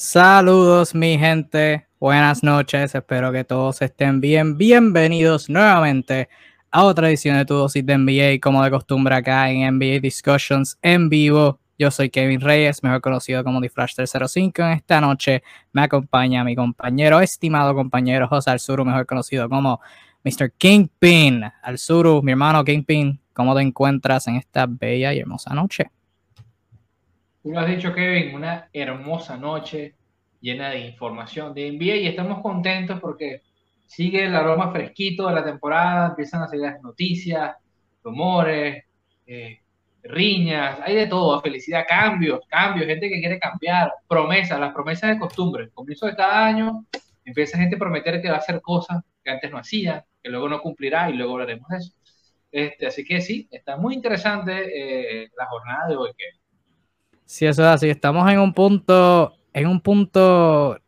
Saludos mi gente, buenas noches, espero que todos estén bien. Bienvenidos nuevamente a otra edición de tu dosis de NBA, como de costumbre acá en NBA Discussions en vivo. Yo soy Kevin Reyes, mejor conocido como DiFlash305. En esta noche me acompaña mi compañero, estimado compañero José Alzuru, mejor conocido como Mr. Kingpin. Alzuru, mi hermano Kingpin, ¿cómo te encuentras en esta bella y hermosa noche? Tú lo has dicho, Kevin, una hermosa noche llena de información de NBA y estamos contentos porque sigue el aroma fresquito de la temporada, empiezan a salir las noticias, rumores, eh, riñas, hay de todo, felicidad, cambios, cambios, gente que quiere cambiar, promesas, las promesas de costumbre. Comienzo de cada año empieza gente a prometer que va a hacer cosas que antes no hacía, que luego no cumplirá y luego hablaremos de eso. Este, así que sí, está muy interesante eh, la jornada de hoy, que Sí, eso es así. Estamos en un punto, en un punto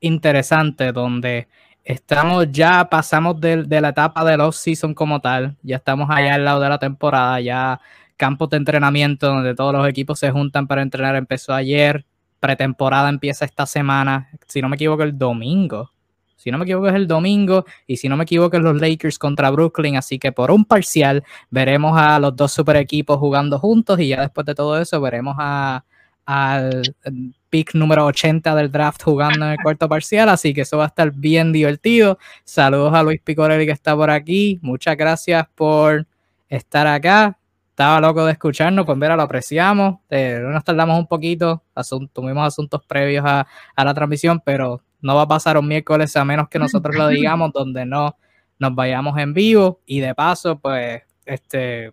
interesante donde estamos ya, pasamos de, la etapa de los season como tal, ya estamos allá al lado de la temporada, ya campos de entrenamiento donde todos los equipos se juntan para entrenar. Empezó ayer, pretemporada empieza esta semana, si no me equivoco el domingo, si no me equivoco es el domingo y si no me equivoco es los Lakers contra Brooklyn, así que por un parcial veremos a los dos super equipos jugando juntos y ya después de todo eso veremos a, al pick número 80 del draft jugando en el cuarto parcial, así que eso va a estar bien divertido. Saludos a Luis Picorelli que está por aquí, muchas gracias por estar acá. Estaba loco de escucharnos, pues mira, lo apreciamos. Eh, nos tardamos un poquito, tuvimos asuntos previos a la transmisión, pero no va a pasar un miércoles a menos que nosotros lo digamos, donde no nos vayamos en vivo. Y de paso, pues, este,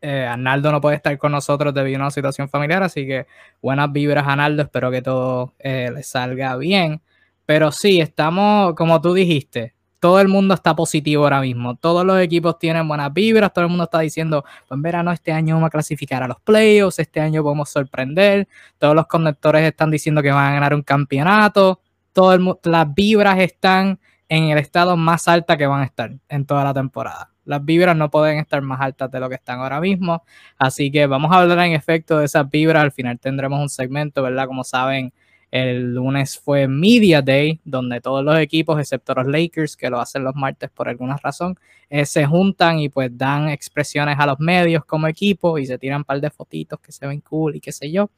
eh, Arnaldo no puede estar con nosotros debido a una situación familiar, así que buenas vibras, Arnaldo. Espero que todo eh, le salga bien. Pero sí, estamos, como tú dijiste, todo el mundo está positivo ahora mismo. Todos los equipos tienen buenas vibras. Todo el mundo está diciendo, pues en verano este año vamos a clasificar a los playoffs, este año podemos sorprender. Todos los conductores están diciendo que van a ganar un campeonato. Todo el, las vibras están en el estado más alta que van a estar en toda la temporada. Las vibras no pueden estar más altas de lo que están ahora mismo. Así que vamos a hablar en efecto de esas vibras. Al final tendremos un segmento, ¿verdad? Como saben, el lunes fue Media Day, donde todos los equipos, excepto los Lakers, que lo hacen los martes por alguna razón, eh, se juntan y pues dan expresiones a los medios como equipo y se tiran un par de fotitos que se ven cool y qué sé yo.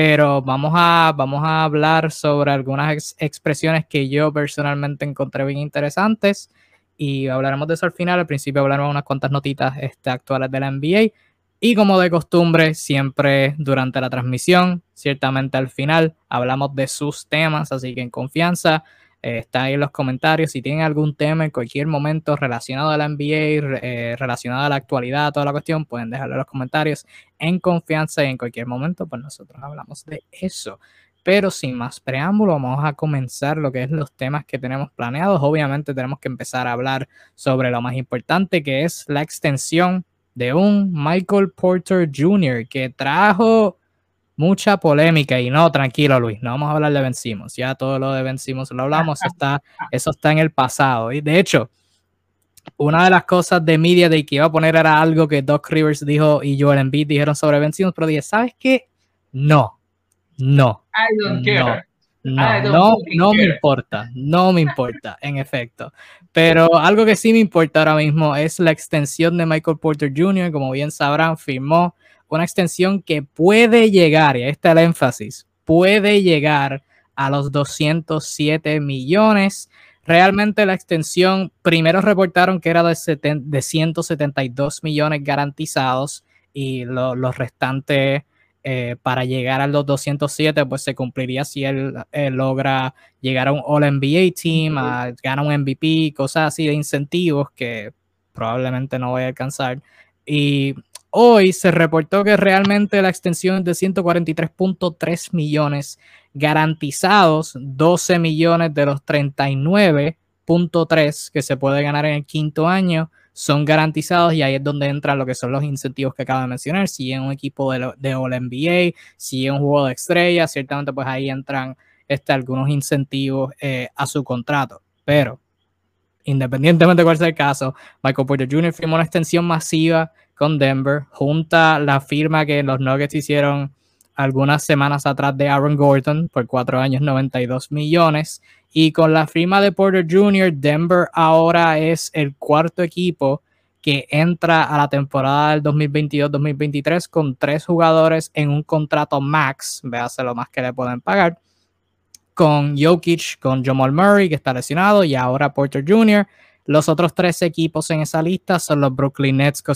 Pero vamos a, vamos a hablar sobre algunas expresiones que yo personalmente encontré bien interesantes y hablaremos de eso al final. Al principio hablaremos unas cuantas notitas este, actuales de la NBA. Y como de costumbre, siempre durante la transmisión, ciertamente al final, hablamos de sus temas, así que en confianza, está ahí en los comentarios. Si tienen algún tema en cualquier momento relacionado a la NBA, eh, relacionado a la actualidad, toda la cuestión, pueden dejarlo en los comentarios en confianza y en cualquier momento, pues nosotros hablamos de eso. Pero sin más preámbulo, vamos a comenzar lo que es los temas que tenemos planeados. Obviamente tenemos que empezar a hablar sobre lo más importante, que es la extensión de un Michael Porter Jr. que trajo mucha polémica y no, tranquilo Luis, no vamos a hablar de vencimos, ya todo lo de vencimos lo hablamos, está, eso está en el pasado. Y de hecho, una de las cosas de Media de que iba a poner era algo que Doc Rivers dijo y Joel Embiid dijeron sobre vencimos, pero dije, ¿sabes qué? No, no. No, no, no, me importa, no me importa, en efecto. Pero algo que sí me importa ahora mismo es la extensión de Michael Porter Jr., como bien sabrán, firmó una extensión que puede llegar, y ahí está el énfasis, puede llegar a los 207 millones. Realmente la extensión, primero reportaron que era de, de 172 millones garantizados y los restantes eh, para llegar a los 207, pues se cumpliría si él, logra llegar a un All NBA Team, a ganar un MVP, cosas así de incentivos que probablemente no voy a alcanzar. Y hoy se reportó que realmente la extensión es de 143.3 millones garantizados, 12 millones de los 39.3 que se puede ganar en el quinto año son garantizados y ahí es donde entran lo que son los incentivos que acabo de mencionar. Si es un equipo de, de All NBA, si es un juego de estrellas, ciertamente pues ahí entran este, algunos incentivos eh, a su contrato. Pero independientemente de cuál sea el caso, Michael Porter Jr. firmó una extensión masiva con Denver, junta la firma que los Nuggets hicieron algunas semanas atrás de Aaron Gordon por cuatro años 92 millones. Y con la firma de Porter Jr., Denver ahora es el cuarto equipo que entra a la temporada del 2022-2023 con tres jugadores en un contrato max, véase lo más que le pueden pagar, con Jokic, con Jamal Murray, que está lesionado, y ahora Porter Jr. Los otros tres equipos en esa lista son los Brooklyn Nets con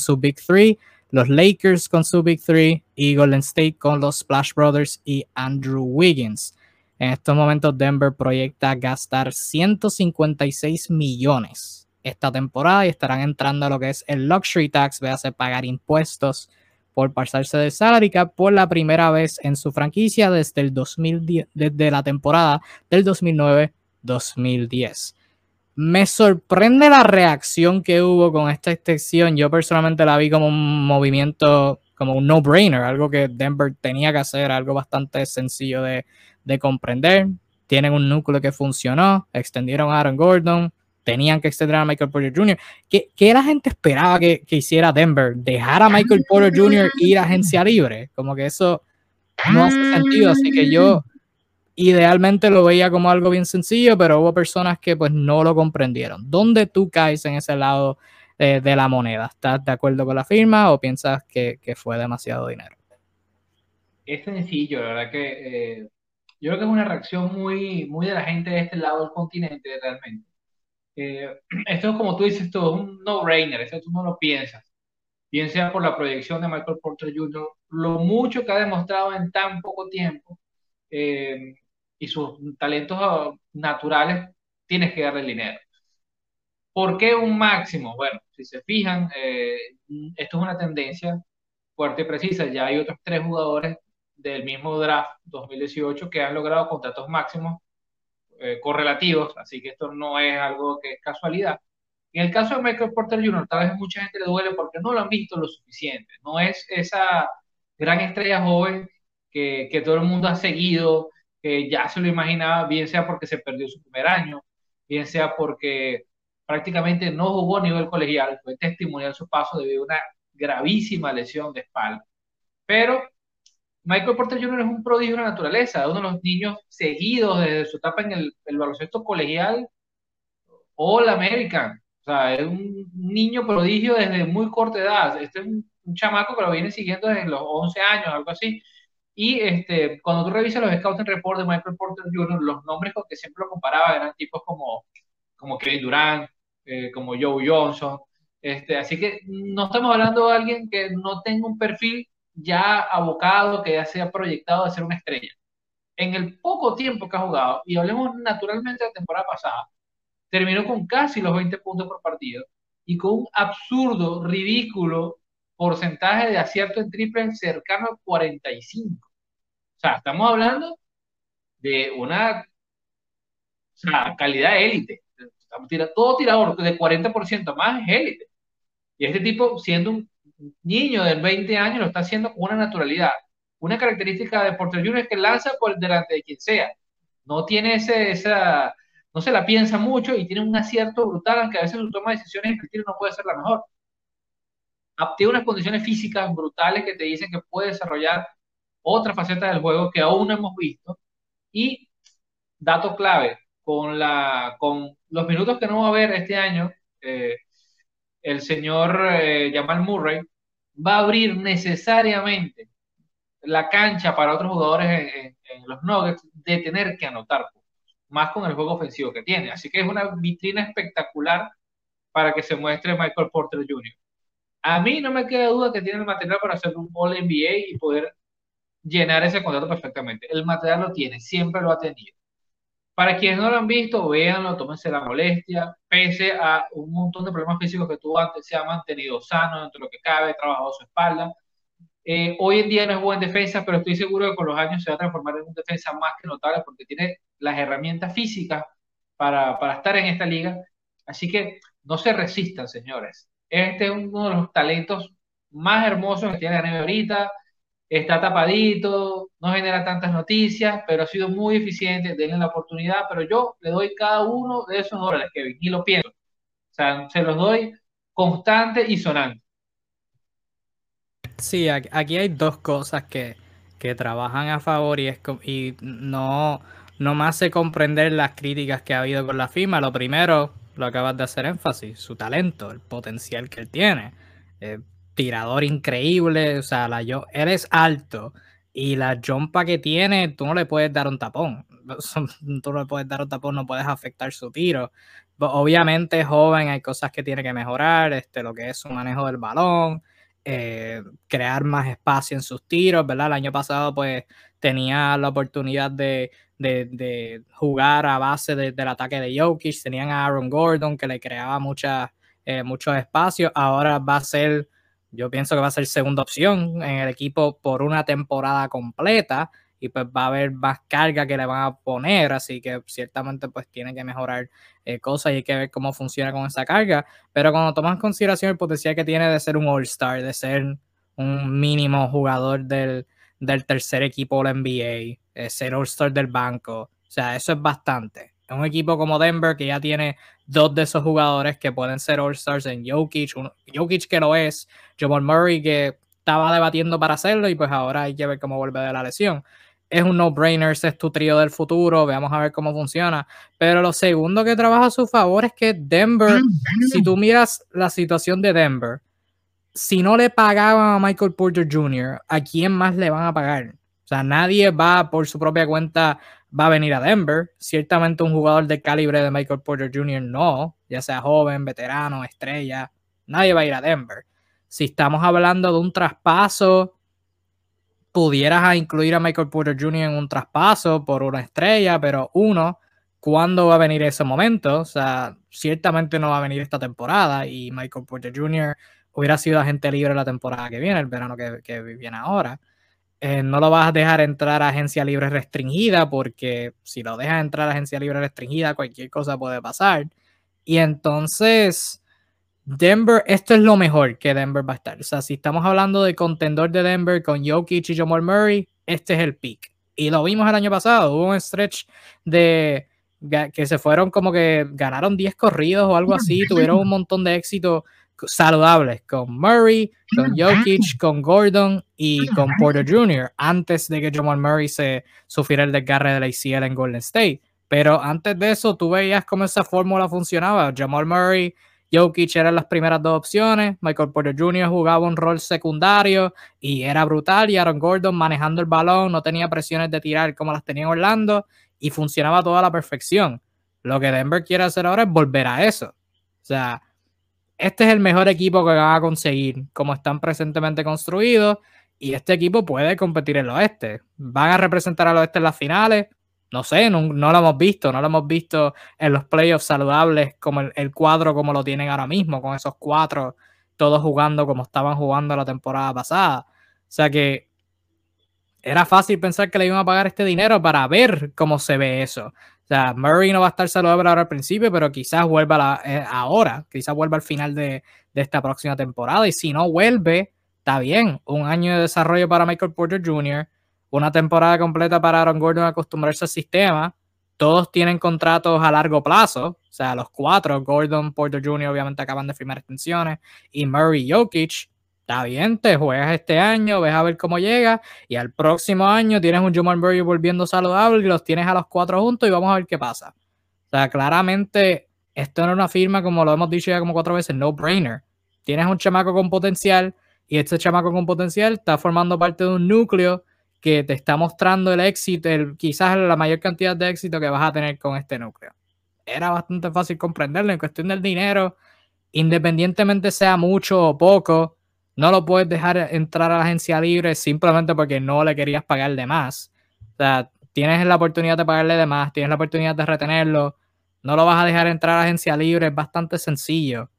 su Big, Three, los Lakers con su Big Three y Golden State con los Splash Brothers y Andrew Wiggins. En estos momentos Denver proyecta gastar 156 millones esta temporada y estarán entrando a lo que es el luxury tax, véase pagar impuestos por pasarse de salary por la primera vez en su franquicia desde el 2010, desde la temporada del 2009-2010. Me sorprende la reacción que hubo con esta extensión. Yo personalmente la vi como un movimiento, como un no-brainer, algo que Denver tenía que hacer, algo bastante sencillo de, de comprender. Tienen un núcleo que funcionó, extendieron a Aaron Gordon, tenían que extender a Michael Porter Jr. ¿Qué, qué la gente esperaba que, que, hiciera Denver? ¿Dejar a Michael Porter Jr. ir a agencia libre? Como que eso no hace sentido, así que yo idealmente lo veía como algo bien sencillo, pero hubo personas que pues no lo comprendieron. ¿Dónde tú caes en ese lado de, de la moneda? ¿Estás de acuerdo con la firma o piensas que, que fue demasiado dinero? Es sencillo, la verdad que eh, yo creo que es una reacción muy, muy de la gente de este lado del continente realmente eh, esto es como tú dices, todo es un no-brainer, esto tú no lo piensas. Bien sea por la proyección de Michael Porter Jr., lo mucho que ha demostrado en tan poco tiempo eh, y sus talentos ah, naturales, tienes que darle dinero. ¿Por qué un máximo? Bueno, si se fijan, eh, esto es una tendencia fuerte y precisa. Ya hay otros tres jugadores del mismo draft 2018 que han logrado contratos máximos eh, correlativos, así que esto no es algo que es casualidad. En el caso de Michael Porter Jr., tal vez mucha gente le duele porque no lo han visto lo suficiente. No es esa gran estrella joven que, que todo el mundo ha seguido, ya se lo imaginaba, bien sea porque se perdió su primer año, bien sea porque prácticamente no jugó a nivel colegial, fue testimonial su paso debido a una gravísima lesión de espalda. Pero Michael Porter Jr. es un prodigio de la naturaleza, uno de los niños seguidos desde su etapa en el, baloncesto colegial All American. O sea, es un niño prodigio desde muy corta edad. Este es un, chamaco que lo viene siguiendo desde los 11 años, algo así. Y este, cuando tú revisas los scouting report de Michael Porter Jr., los nombres con que siempre lo comparaba eran tipos como, como Kevin Durant, eh, como Joe Johnson. Este, así que no estamos hablando de alguien que no tenga un perfil ya abocado, que ya se ha proyectado de ser una estrella. En el poco tiempo que ha jugado, y hablemos naturalmente de la temporada pasada, terminó con casi los 20 puntos por partido y con un absurdo, ridículo porcentaje de acierto en triple cercano al 45. O sea, estamos hablando de una calidad élite. Todo tirador de 40% más es élite. Y este tipo, siendo un niño de 20 años lo está haciendo con una naturalidad. Una característica de Porter Jr. es que lanza por delante de quien sea. No tiene ese, esa, no se la piensa mucho y tiene un acierto brutal, aunque a veces su toma de decisiones en el tiro no puede ser la mejor. Tiene unas condiciones físicas brutales que te dicen que puede desarrollar otra faceta del juego que aún no hemos visto. Y dato clave, con, la, con los minutos que no va a haber este año, eh, el señor eh, Jamal Murray va a abrir necesariamente la cancha para otros jugadores en, los Nuggets de tener que anotar más con el juego ofensivo que tiene. Así que es una vitrina espectacular para que se muestre Michael Porter Jr. A mí no me queda duda que tiene el material para hacer un All NBA y poder llenar ese contrato perfectamente. El material lo tiene, siempre lo ha tenido. Para quienes no lo han visto, véanlo, tómense la molestia, pese a un montón de problemas físicos que tuvo antes, se ha mantenido sano dentro de lo que cabe, trabajado su espalda. Eh, hoy en día no es buen defensa, pero estoy seguro que con los años se va a transformar en un defensa más que notable porque tiene las herramientas físicas para, para estar en esta liga. Así que no se resistan, señores. Este es uno de los talentos más hermosos que tiene la neve ahorita está tapadito, no genera tantas noticias, pero ha sido muy eficiente, denle la oportunidad, pero yo le doy cada uno de esos dólares, Kevin, y lo pienso. O sea, se los doy constante y sonante. Sí, aquí hay dos cosas que que trabajan a favor y, es, y no, no me hace comprender las críticas que ha habido con la firma. Lo primero, lo acabas de hacer énfasis, su talento, el potencial que él tiene. Eh, tirador increíble, o sea, la, yo, él es alto y la jumpa que tiene, tú no le puedes dar un tapón. Tú no le puedes dar un tapón, no puedes afectar su tiro. Obviamente es joven, hay cosas que tiene que mejorar, este, lo que es su manejo del balón, eh, crear más espacio en sus tiros, ¿verdad? El año pasado pues tenía la oportunidad de, jugar a base del ataque de Jokic, tenían a Aaron Gordon que le creaba mucha, eh, muchos espacios, ahora va a ser, yo pienso que va a ser segunda opción en el equipo por una temporada completa y pues va a haber más carga que le van a poner, así que ciertamente pues tiene que mejorar eh, cosas y hay que ver cómo funciona con esa carga, pero cuando tomas en consideración el potencial que tiene de ser un All-Star, de ser un mínimo jugador del, tercer equipo de la NBA, eh, ser All-Star del banco, o sea, eso es bastante. Un equipo como Denver que ya tiene dos de esos jugadores que pueden ser All-Stars en Jokic, Jokic que lo es, Jamal Murray que estaba debatiendo para hacerlo y pues ahora hay que ver cómo vuelve de la lesión es un no-brainer, ese es tu trío del futuro, veamos a ver cómo funciona. Pero lo segundo que trabaja a su favor es que Denver, si tú miras la situación de Denver, si no le pagaban a Michael Porter Jr., ¿a quién más le van a pagar? O sea, nadie va por su propia cuenta, va a venir a Denver. Ciertamente un jugador de calibre de Michael Porter Jr. no, ya sea joven, veterano, estrella, nadie va a ir a Denver. Si estamos hablando de un traspaso pudieras incluir a Michael Porter Jr. en un traspaso por una estrella, pero uno, ¿cuándo va a venir ese momento? O sea, ciertamente no va a venir esta temporada y Michael Porter Jr. hubiera sido agente libre la temporada que viene, el verano que, viene ahora. Eh, no lo vas a dejar entrar a agencia libre restringida porque si lo dejas entrar a agencia libre restringida cualquier cosa puede pasar. Y entonces Denver, esto es lo mejor que Denver va a estar. O sea, si estamos hablando de contendor de Denver con Jokic y Jamal Murray, este es el pick. Y lo vimos el año pasado, hubo un stretch de que se fueron como que ganaron 10 corridos o algo así, tuvieron un montón de éxitos saludables con Murray, con Jokic, con Gordon y con Porter Jr. antes de que Jamal Murray se sufriera el desgarre de la ACL en Golden State. Pero antes de eso, tú veías cómo esa fórmula funcionaba. Jamal Murray Jokic eran las primeras dos opciones, Michael Porter Jr. jugaba un rol secundario y era brutal, y Aaron Gordon manejando el balón, no tenía presiones de tirar como las tenía Orlando y funcionaba toda la perfección. Lo que Denver quiere hacer ahora es volver a eso. O sea, este es el mejor equipo que van a conseguir, como están presentemente construidos, y este equipo puede competir en el oeste. Van a representar al oeste en las finales, no sé, no, lo hemos visto, no lo hemos visto en los playoffs saludables como el, cuadro como lo tienen ahora mismo, con esos cuatro todos jugando como estaban jugando la temporada pasada. O sea que era fácil pensar que le iban a pagar este dinero para ver cómo se ve eso. O sea, Murray no va a estar saludable ahora al principio, pero quizás vuelva eh, ahora, quizás vuelva al final de, de esta próxima temporada. Y si no vuelve, está bien. Un año de desarrollo para Michael Porter Jr., una temporada completa para Aaron Gordon acostumbrarse al sistema. Todos tienen contratos a largo plazo, o sea, los cuatro, Gordon, Porter Jr. obviamente acaban de firmar extensiones y Murray Jokic, está bien, te juegas este año, ves a ver cómo llega y al próximo año tienes un Jamal Murray volviendo saludable y los tienes a los cuatro juntos y vamos a ver qué pasa. O sea, claramente esto no es una firma como lo hemos dicho ya como cuatro veces, no brainer. Tienes un chamaco con potencial y este chamaco con potencial está formando parte de un núcleo que te está mostrando el éxito, el, quizás la mayor cantidad de éxito que vas a tener con este núcleo. Era bastante fácil comprenderlo en cuestión del dinero, independientemente sea mucho o poco, no lo puedes dejar entrar a la agencia libre simplemente porque no le querías pagar de más. O sea, tienes la oportunidad de pagarle de más, tienes la oportunidad de retenerlo, no lo vas a dejar entrar a la agencia libre, es bastante sencillo.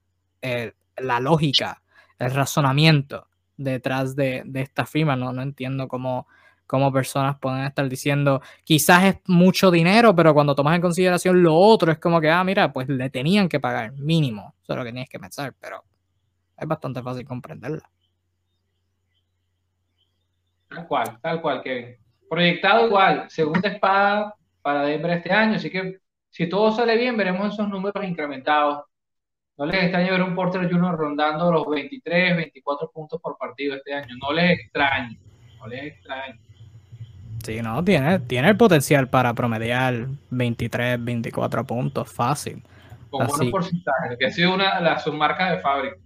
Eh, la lógica, el razonamiento detrás de, de esta firma, no, no entiendo cómo como personas pueden estar diciendo, quizás es mucho dinero, pero cuando tomas en consideración lo otro, es como que, ah, mira, pues le tenían que pagar, mínimo. Eso es lo que tienes que pensar, pero es bastante fácil comprenderla. Tal cual, tal cual, Kevin. Proyectado igual, segunda espada para Denver este año, así que si todo sale bien, veremos esos números incrementados. No les extraña ver un Porter Junior rondando los 23, 24 puntos por partido este año. No les extraño, no les extraño. Sí, no, tiene, tiene el potencial para promediar 23, 24 puntos fácil. Con buenos porcentajes, que ha sido una de las submarcas de fábrica.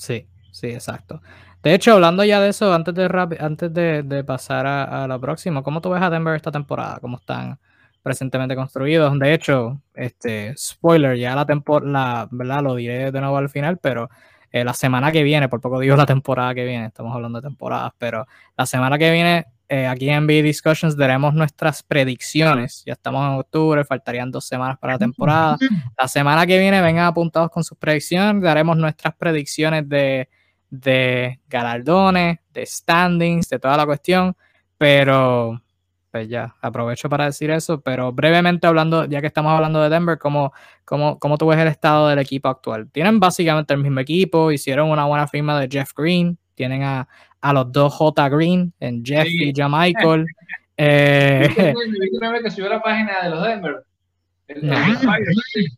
Sí, sí, exacto. De hecho, hablando ya de eso, antes de, antes de, pasar a, a, lo próximo, ¿cómo tú ves a Denver esta temporada? ¿Cómo están presentemente construidos? De hecho, este spoiler, ya la temporada, ¿verdad? Lo diré de nuevo al final, pero eh, la semana que viene, por poco digo la temporada que viene, estamos hablando de temporadas, pero la semana que viene eh, aquí en B Discussions daremos nuestras predicciones. Ya estamos en octubre, faltarían dos semanas para la temporada. La semana que viene vengan apuntados con sus predicciones, daremos nuestras predicciones de, de galardones, de standings, de toda la cuestión, pero pues ya, aprovecho para decir eso, pero brevemente hablando, ya que estamos hablando de Denver, ¿cómo, cómo, cómo tú ves el estado del equipo actual? Tienen básicamente el mismo equipo, hicieron una buena firma de Jeff Green, tienen a, a los dos J Green, en Jeff y ya Michael. eh, que subió la página de los Denver.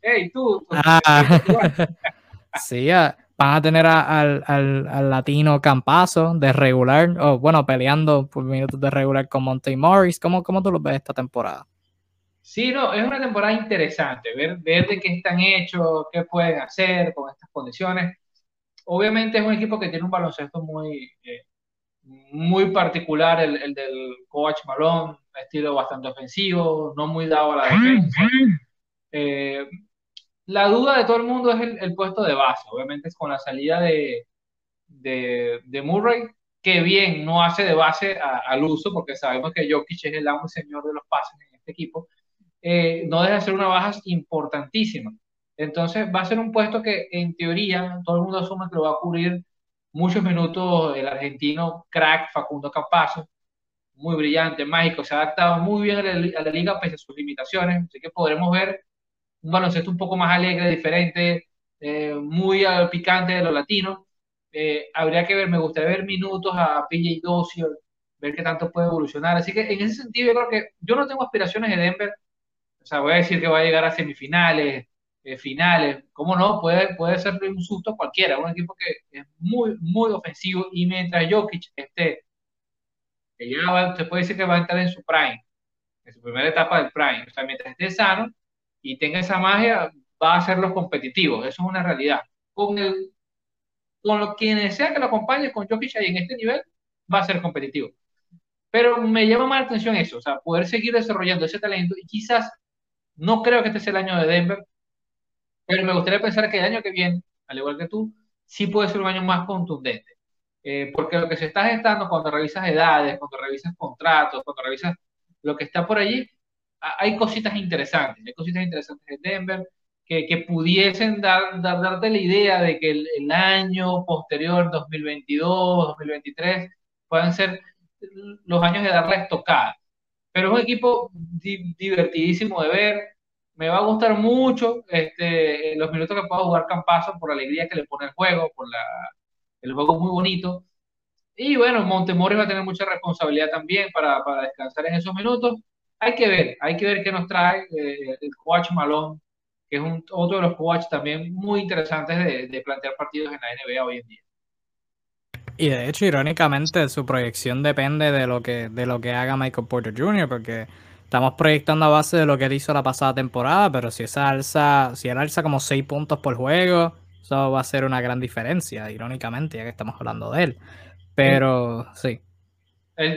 hey, tú. Ah, sí, van a tener al, al, latino Campazo de regular, o bueno, peleando por minutos de regular con Monte Morris. ¿Cómo, ¿Cómo tú lo ves esta temporada? Sí, no, es una temporada interesante, ver, ver de qué están hechos, qué pueden hacer con estas condiciones. Obviamente es un equipo que tiene un baloncesto muy, eh, muy particular, el, el, del coach Malone, estilo bastante ofensivo, no muy dado a la defensa. Eh, la duda de todo el mundo es el, puesto de base, obviamente es con la salida de, de, Murray, que bien no hace de base al uso, porque sabemos que Jokic es el amo y señor de los pases en este equipo, eh, no deja de ser una baja importantísima. Entonces va a ser un puesto que en teoría todo el mundo asume que lo va a cubrir muchos minutos el argentino crack Facundo Campazo, muy brillante, mágico, se ha adaptado muy bien a la, a la liga pese a sus limitaciones, así que podremos ver un baloncesto un poco más alegre, diferente, eh, muy picante de los latinos. Eh, habría que ver, me gustaría ver minutos a PJ Dozier, ver qué tanto puede evolucionar. Así que en ese sentido yo creo que yo no tengo aspiraciones de Denver. O sea, voy a decir que va a llegar a semifinales, eh, finales. ¿Cómo no? Puede, puede ser un susto cualquiera. Un equipo que es muy, muy ofensivo y mientras Jokic esté, que ya se puede decir que va a entrar en su prime, en su primera etapa del prime. O sea, mientras esté sano, y tenga esa magia, va a hacerlos competitivos. Eso es una realidad. Con, el, con lo, quien sea que lo acompañe con Jokic ahí en este nivel, va a ser competitivo. Pero me llama más la atención eso, o sea, poder seguir desarrollando ese talento y quizás, no creo que este sea el año de Denver, pero me gustaría pensar que el año que viene, al igual que tú, sí puede ser un año más contundente. Eh, porque lo que se está gestando cuando revisas edades, cuando revisas contratos, cuando revisas lo que está por allí, hay cositas interesantes, hay cositas interesantes en Denver que, que pudiesen dar, dar, darte la idea de que el, el, año posterior, 2022, 2023, puedan ser los años de dar la. Pero es un equipo divertidísimo de ver. Me va a gustar mucho este, los minutos que pueda jugar Campazo por la alegría que le pone el juego, por la, el juego muy bonito. Y bueno, Montemori va a tener mucha responsabilidad también para, para descansar en esos minutos hay que ver, hay que ver qué nos trae eh, el coach Malone, que es un, otro de los coaches también muy interesantes de, plantear partidos en la NBA hoy en día. Y de hecho, irónicamente, su proyección depende de lo que, de lo que haga Michael Porter Jr., porque estamos proyectando a base de lo que él hizo la pasada temporada, pero si esa alza, si él alza como 6 puntos por juego, eso va a ser una gran diferencia, irónicamente, ya que estamos hablando de él. Pero sí.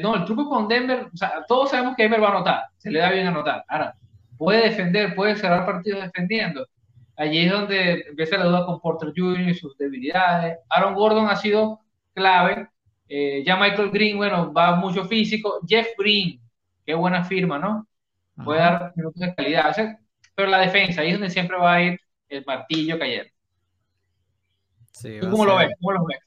No, el truco con Denver, o sea, todos sabemos que Denver va a anotar, se le da bien anotar. Ahora, puede defender, puede cerrar partidos defendiendo. Allí es donde empieza la duda con Porter Jr. y sus debilidades. Aaron Gordon ha sido clave. Eh, ya Michael Green, bueno, va mucho físico. Jeff Green, qué buena firma, ¿no? Puede dar minutos de calidad. pero la defensa, ahí es donde siempre va a ir el martillo cayendo. Sí, ¿Tú cómo lo ves? ¿Cómo lo ves?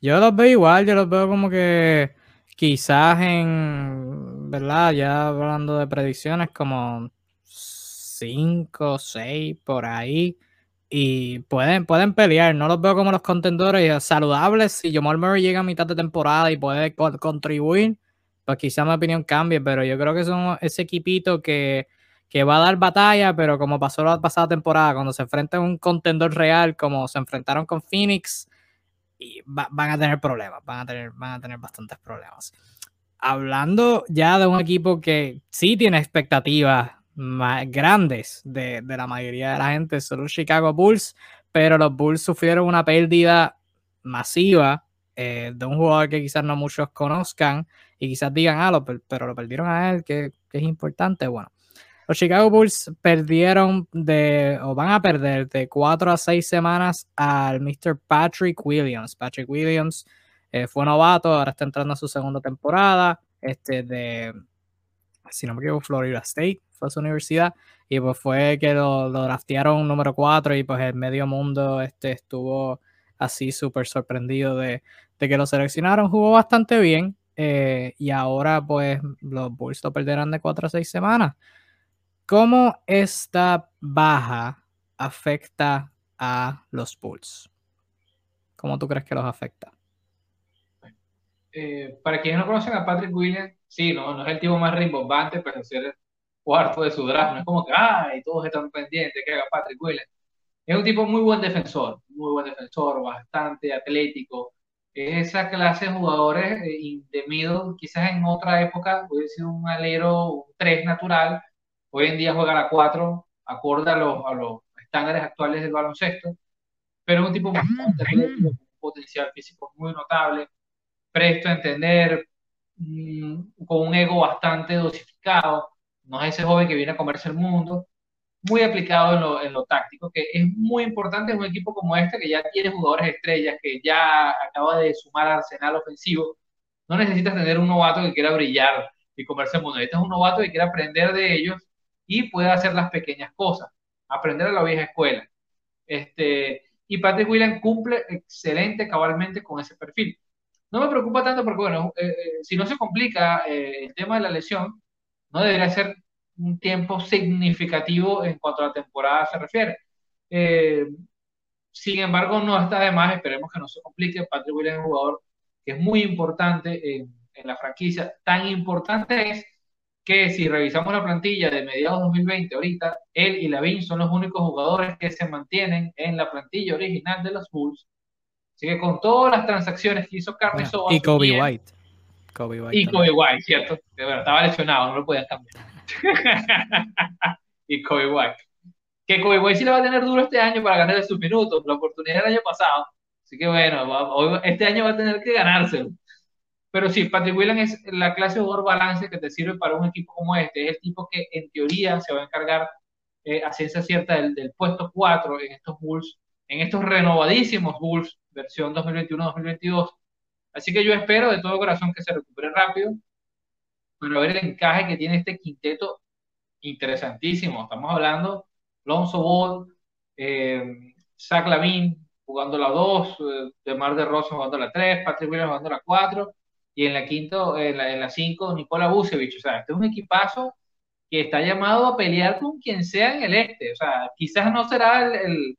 Yo los veo igual, yo los veo como que quizás en, ¿verdad? Ya hablando de predicciones, como 5, 6 por ahí. Y pueden, pueden pelear, no los veo como los contendores saludables. Si Jamal Murray llega a mitad de temporada y puede contribuir, pues quizás mi opinión cambie, pero yo creo que son ese equipito que, que va a dar batalla, pero como pasó la pasada temporada, cuando se enfrenta a un contendor real, como se enfrentaron con Phoenix, y van a tener problemas, van a tener, van a tener bastantes problemas. hablando ya de un equipo que sí tiene expectativas más grandes de, la mayoría de la gente, son los Chicago Bulls, pero los Bulls sufrieron una pérdida masiva eh, de un jugador que quizás no muchos conozcan y quizás digan, ah, pero lo perdieron a él, que, que es importante. Bueno, los Chicago Bulls perdieron de, o van a perder de cuatro a seis semanas al Mr. Patrick Williams. Patrick Williams eh, fue novato, ahora está entrando a su segunda temporada. Este de, si no me equivoco, Florida State fue su universidad. Y pues fue que lo, lo draftearon número cuatro y pues el medio mundo este, estuvo así súper sorprendido de, de, que lo seleccionaron. Jugó bastante bien. Eh, y ahora pues los Bulls lo perderán de cuatro a seis semanas. ¿Cómo esta baja afecta a los Bulls? ¿Cómo tú crees que los afecta? Eh, para quienes no conocen a Patrick Williams, sí, no, no es el tipo más rimbombante, pero es el cuarto de su draft. No es como que, ay, todos están pendientes que haga Patrick Williams. Es un tipo muy buen defensor, muy buen defensor, bastante atlético. Es esa clase de jugadores eh, de middle, quizás en otra época hubiese sido un alero, un 3 natural, Hoy en día juega a la 4, acorde a los, a los estándares actuales del baloncesto, pero es un tipo bastante atlético, con un potencial físico muy notable, presto a entender, mm, con un ego bastante dosificado, no es ese joven que viene a comerse el mundo, muy aplicado en lo, en lo, táctico, que es muy importante en un equipo como este, que ya tiene jugadores estrellas, que ya acaba de sumar arsenal ofensivo. No necesitas tener un novato que quiera brillar y comerse el mundo. Es un novato que quiere aprender de ellos y puede hacer las pequeñas cosas, aprender a la vieja escuela. Este, y Patrick Williams cumple excelente, cabalmente con ese perfil. No me preocupa tanto porque, bueno, eh, eh, si no se complica eh, el tema de la lesión, no debería ser un tiempo significativo en cuanto a la temporada se refiere. sin embargo, no está de más, esperemos que no se complique. Patrick Williams es un jugador que es muy importante en, en la franquicia. Tan importante es que si revisamos la plantilla de mediados 2020, ahorita, él y Lavin son los únicos jugadores que se mantienen en la plantilla original de los Bulls. Así que con todas las transacciones que hizo Carmen Y Kobe White. Y Kobe White, ¿cierto? Que bueno, estaba lesionado, no lo podían cambiar. y Kobe White. Que Kobe White sí le va a tener duro este año para ganar sus minutos, la oportunidad del año pasado. Así que bueno, este año va a tener que ganárselo. Pero sí, Patrick Williams es la clase de jugador balance que te sirve para un equipo como este. Es el tipo que en teoría se va a encargar eh, a ciencia cierta del, puesto 4 en estos Bulls, en estos renovadísimos Bulls, versión 2021-2022. Así que yo espero de todo corazón que se recupere rápido para ver el encaje que tiene este quinteto interesantísimo. Estamos hablando Lonzo Ball, eh, Zach Lavin jugando la 2, eh, DeMar DeRozan jugando la 3, Patrick Williams jugando la 4 y en la quinto, en la, cinco, Nicola Vucevic. O sea, este es un equipazo que está llamado a pelear con quien sea en el este. O sea, quizás no será el,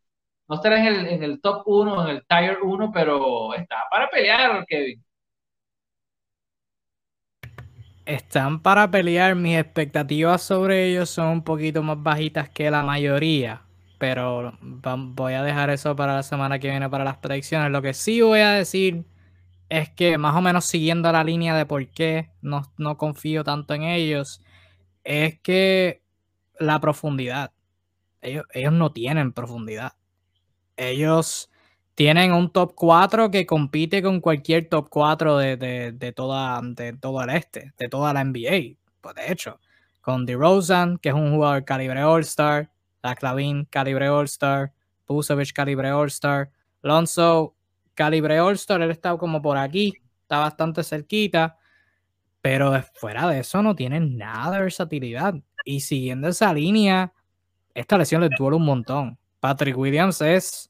no estará en el, en el top 1, en el tier 1, pero está para pelear, Kevin. Están para pelear. Mis expectativas sobre ellos son un poquito más bajitas que la mayoría. Pero voy a dejar eso para la semana que viene para las predicciones. Lo que sí voy a decir es que más o menos siguiendo la línea de por qué no, confío tanto en ellos, es que la profundidad, ellos, no tienen profundidad. Ellos tienen un top 4 que compite con cualquier top 4 de, toda, de todo el este, de toda la NBA. Pues de hecho, con DeRozan, que es un jugador calibre All-Star, Lavin, calibre All-Star, Pusovic, calibre All-Star, Lonzo, calibre All-Star, él está como por aquí, está bastante cerquita, pero fuera de eso no tiene nada de versatilidad. Y siguiendo esa línea, esta lesión le duele un montón. Patrick Williams es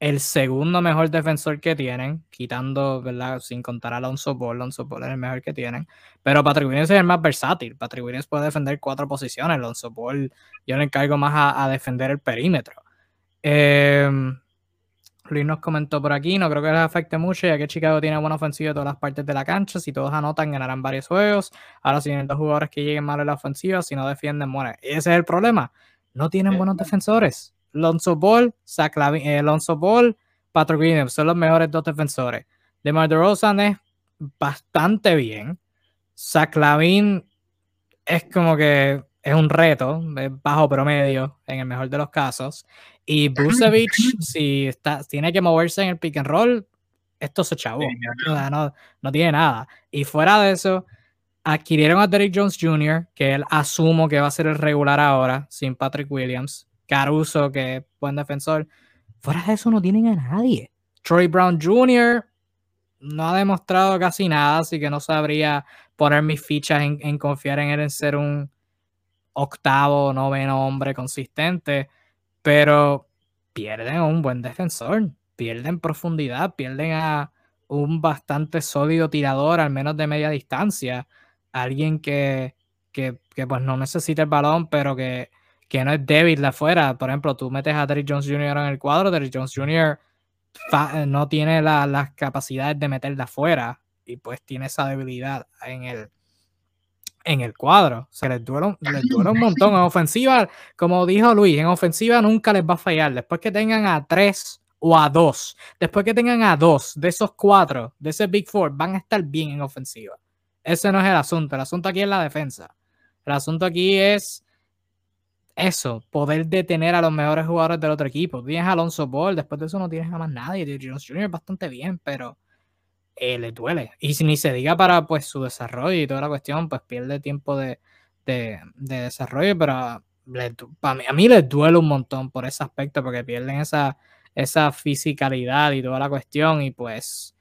el segundo mejor defensor que tienen, quitando, ¿verdad? Sin contar a Alonso Ball. Alonso Ball es el mejor que tienen. Pero Patrick Williams es el más versátil. Patrick Williams puede defender cuatro posiciones. Alonso Ball, yo le encargo más a, a defender el perímetro. Eh, Luis nos comentó por aquí, no creo que les afecte mucho, ya que Chicago tiene buena ofensiva en todas las partes de la cancha. Si todos anotan, ganarán varios juegos. Ahora, si tienen dos jugadores que lleguen mal en la ofensiva, si no defienden, mueren. Ese es el problema. No tienen buenos defensores. Lonzo Ball, Zach eh, Lonzo Ball, Patrick Williams son los mejores dos defensores. DeMar DeRozan es bastante bien. Zach Lavin es como que es un reto, es bajo promedio en el mejor de los casos. Y Busevich, si está, tiene que moverse en el pick and roll, esto se chavó. no, no, tiene nada. Y fuera de eso, adquirieron a Derrick Jones Jr., que él asumo que va a ser el regular ahora, sin Patrick Williams. Caruso, que es buen defensor. Fuera de eso, no tienen a nadie. Troy Brown Jr. no ha demostrado casi nada, así que no sabría poner mis fichas en, confiar en él en ser un octavo, noveno hombre consistente. Pero pierden a un buen defensor, pierden profundidad, pierden a un bastante sólido tirador, al menos de media distancia. Alguien que, que, pues no necesita el balón, pero que, que no es débil de afuera. Por ejemplo, tú metes a Derrick Jones Jr. en el cuadro, Derrick Jones Jr. no tiene las capacidades de meter de afuera y pues tiene esa debilidad en el, en el cuadro. Se les duele, les duele un montón. En ofensiva, como dijo Luis, en ofensiva nunca les va a fallar. Después que tengan a tres o a dos, después que tengan a dos de esos cuatro, de ese Big Four, van a estar bien en ofensiva. Ese no es el asunto. El asunto aquí es la defensa. El asunto aquí es eso, poder detener a los mejores jugadores del otro equipo. Tienes a Alonso Ball, después de eso no tienes a más nadie. Jones Jr. bastante bien, pero eh, le duele. Y si ni se diga para pues su desarrollo y toda la cuestión, pues pierde tiempo de, desarrollo, pero a mí, les duele un montón por ese aspecto, porque pierden esa, esa fisicalidad y toda la cuestión, y pues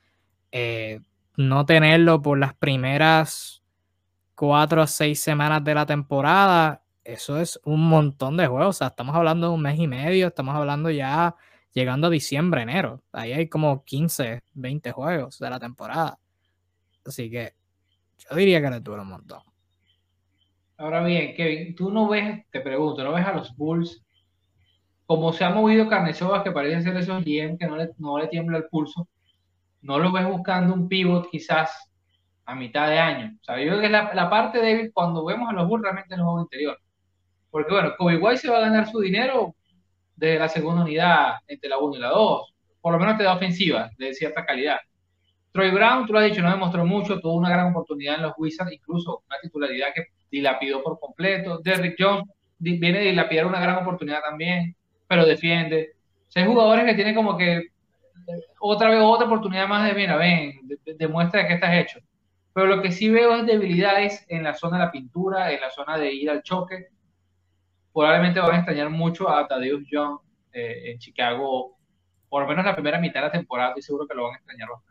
eh, no tenerlo por las primeras cuatro o seis semanas de la temporada, eso es un montón de juegos. O sea, estamos hablando de un mes y medio, estamos hablando ya llegando a diciembre, enero. Ahí hay como 15, 20 juegos de la temporada. Así que yo diría que le tuvo un montón. Ahora bien, Kevin, tú no ves, te pregunto, ¿no ves a los Bulls como se ha movido Carnechova, que parece ser esos GM que no le, no le tiembla el pulso? ¿No lo ves buscando un pivot quizás a mitad de año? O sea, yo creo que la, la parte débil cuando vemos a los Bulls realmente en el juego interior. Porque bueno, Kobe White se va a ganar su dinero de la segunda unidad entre la 1 y la 2. Por lo menos te da ofensiva de cierta calidad. Troy Brown, tú lo has dicho, no demostró mucho, tuvo una gran oportunidad en los Wizards, incluso una titularidad que dilapidó por completo. Derrick Jones viene a dilapidar una gran oportunidad también, pero defiende. O jugadores que tienen como que otra vez otra oportunidad más de, mira, ven, demuestra de, qué estás hecho. Pero lo que sí veo es debilidades en la zona de la pintura, en la zona de ir al choque, probablemente van a extrañar mucho a Tadeusz Young eh, en Chicago, por lo menos la primera mitad de la temporada, y seguro que lo van a extrañar bastante.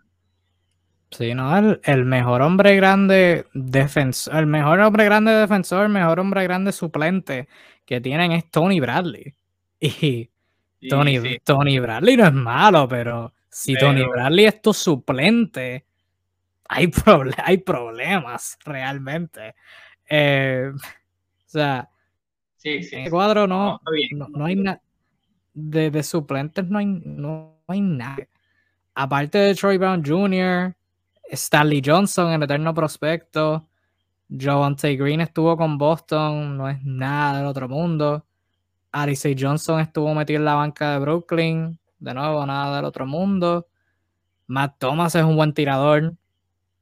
Sí, no, el, mejor hombre grande defensor, el mejor hombre grande defensor, el mejor hombre grande suplente que tienen es Tony Bradley. Y Tony, Tony Bradley no es malo, pero si Tony Bradley es tu suplente, hay, hay problemas realmente. Eh, o sea, Sí, sí. En el cuadro no, no, hay nada. De, suplentes no hay, no hay nada. Aparte de Troy Brown Jr., Stanley Johnson, el eterno prospecto. Javante Green estuvo con Boston, no es nada del otro mundo. Alice Johnson estuvo metido en la banca de Brooklyn, de nuevo, nada del otro mundo. Matt Thomas es un buen tirador,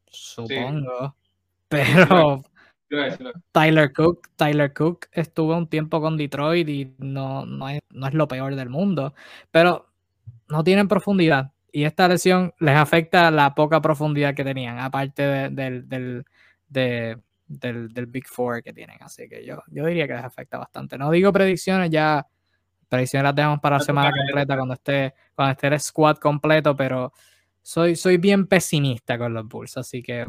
supongo. Pero Tyler Cook, Tyler Cook estuvo un tiempo con Detroit y no, no, es, lo peor del mundo, pero no tienen profundidad y esta lesión les afecta la poca profundidad que tenían, aparte del, del, del, Big Four que tienen. Así que yo, yo diría que les afecta bastante. No digo predicciones, ya predicciones las dejamos para la semana completa cuando esté, cuando esté el squad completo, pero soy, soy bien pesimista con los Bulls, así que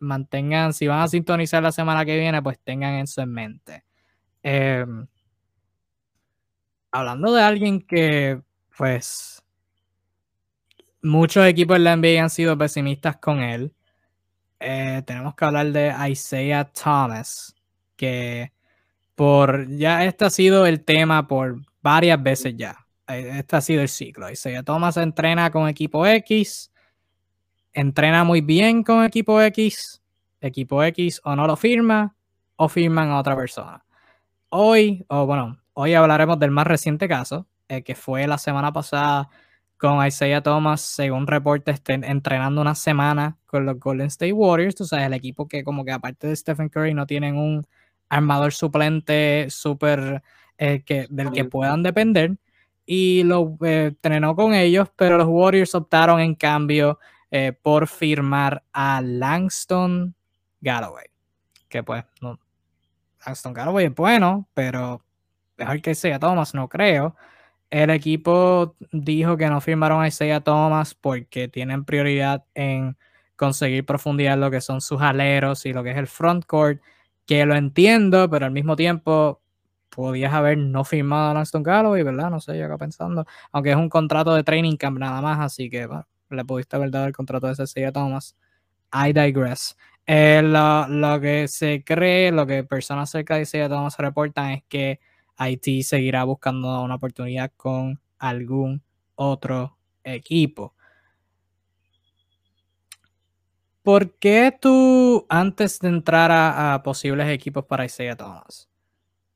mantengan, si van a sintonizar la semana que viene, pues tengan eso en mente. Em, hablando de alguien que, pues, muchos equipos en la NBA han sido pesimistas con él, eh, tenemos que hablar de Isaiah Thomas, que por ya este ha sido el tema por varias veces ya. Eh, este ha sido el ciclo. Isaiah Thomas entrena con equipo X entrena muy bien con equipo X, equipo X o no lo firma o firman a otra persona. Hoy, o bueno, hoy hablaremos del más reciente caso, eh, que fue la semana pasada con Isaiah Thomas, según reportes, estén entrenando una semana con los Golden State Warriors. Tú sabes, el equipo que como que aparte de Stephen Curry no tienen un armador suplente súper eh, que, del que puedan depender. Y lo eh, entrenó con ellos, pero los Warriors optaron en cambio eh, por firmar a Langston Galloway. Que pues, Langston Galloway es bueno, pero mejor que sea Thomas, no creo. El equipo dijo que no firmaron a Isaiah Thomas porque tienen prioridad en conseguir profundidad lo que son sus aleros y lo que es el frontcourt, que lo entiendo, pero al mismo tiempo podías haber no firmado a Langston Galloway, ¿verdad? No sé, yo acá pensando. Aunque es un contrato de training camp nada más, así que le pudiste haber dado el contrato de Isaiah Thomas. I digress. Eh, lo, que se cree, lo que personas cerca de Isaiah Thomas reportan es que Haití seguirá buscando una oportunidad con algún otro equipo. ¿Por qué tú, antes de entrar a, posibles equipos para Isaiah Thomas,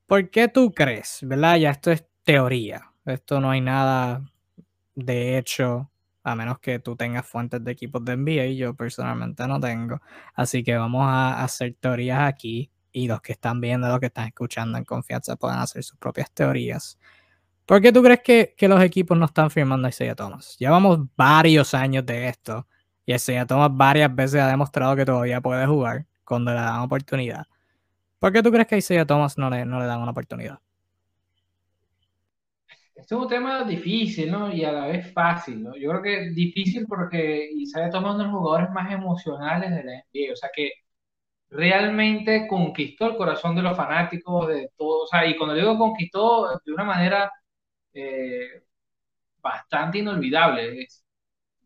por qué tú crees, verdad? Ya esto es teoría, esto no hay nada de hecho, a menos que tú tengas fuentes de equipos de NBA, yo personalmente no tengo. Así que vamos a hacer teorías aquí y los que están viendo, los que están escuchando en confianza puedan hacer sus propias teorías. ¿Por qué tú crees que, los equipos no están firmando a Isaiah Thomas? Llevamos varios años de esto y Isaiah Thomas varias veces ha demostrado que todavía puede jugar cuando le dan oportunidad. ¿Por qué tú crees que a Isaiah Thomas no le, no le dan una oportunidad? Este es un tema difícil, ¿no? Y a la vez fácil, ¿no? Yo creo que es difícil porque Isaiah Thomas es uno de los jugadores más emocionales de la NBA. O sea que realmente conquistó el corazón de los fanáticos, de todos, o sea, y cuando digo conquistó, de una manera eh, bastante inolvidable. Es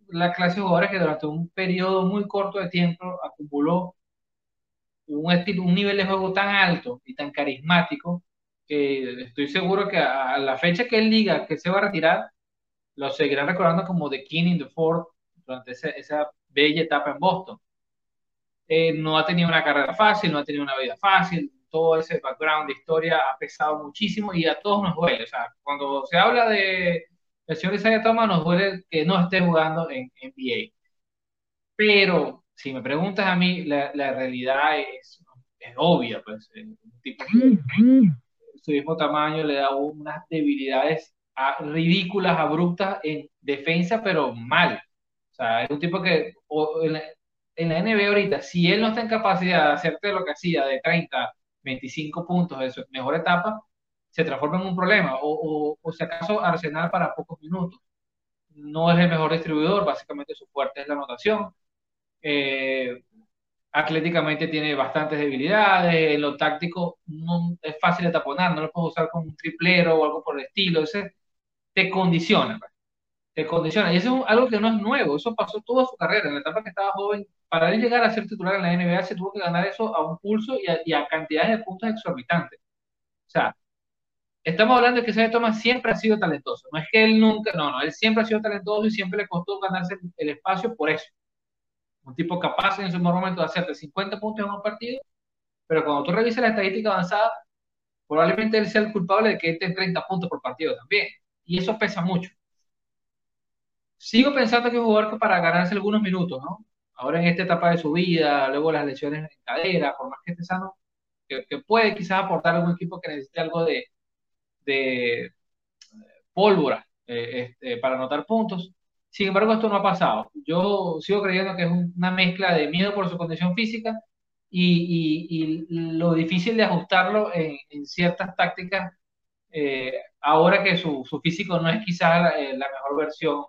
la clase de jugadores que durante un periodo muy corto de tiempo acumuló un, estilo, un nivel de juego tan alto y tan carismático que estoy seguro que a, la fecha que él diga que se va a retirar, lo seguirán recordando como The King in the Fourth durante esa bella etapa en Boston. Eh, no ha tenido una carrera fácil, no ha tenido una vida fácil, todo ese background de historia ha pesado muchísimo y a todos nos duele. O sea, cuando se habla de el señor Isaiah Thomas, nos duele que no esté jugando en NBA. Pero si me preguntas a mí, la, realidad es, es, obvia. Pues, eh, un tipo su mismo tamaño le da unas debilidades ridículas, abruptas en defensa, pero mal. O sea, es un tipo que en la NBA ahorita, si él no está en capacidad de hacerte lo que hacía de 30, 25 puntos de su mejor etapa, se transforma en un problema. O, o, si acaso Arsenal para pocos minutos. No es el mejor distribuidor, básicamente su fuerte es la anotación. Eh, atléticamente tiene bastantes debilidades, en lo táctico no es fácil de taponar, no lo puedes usar como un triplero o algo por el estilo, ese te condiciona. Pues te condiciona. Y eso es algo que no es nuevo, eso pasó toda su carrera. En la etapa que estaba joven, para él llegar a ser titular en la NBA, se tuvo que ganar eso a un pulso y a, cantidades de puntos exorbitantes. O sea, estamos hablando de que Isaiah Thomas siempre ha sido talentoso. No es que él nunca, no, no, él siempre ha sido talentoso y siempre le costó ganarse el espacio por eso. Un tipo capaz en su momento de hacerte 50 puntos en un partido, pero cuando tú revisas la estadística avanzada, probablemente él sea el culpable de que esté en 30 puntos por partido también. Y eso pesa mucho sigo pensando que es un jugador que para ganarse algunos minutos, ¿no? Ahora en esta etapa de su vida, luego las lesiones en cadera, por más que esté sano, que, puede quizás aportar a algún equipo que necesite algo de, de pólvora eh, este, para anotar puntos. Sin embargo, esto no ha pasado. Yo sigo creyendo que es una mezcla de miedo por su condición física y, lo difícil de ajustarlo en, ciertas tácticas eh, ahora que su, físico no es quizás la, eh, la mejor versión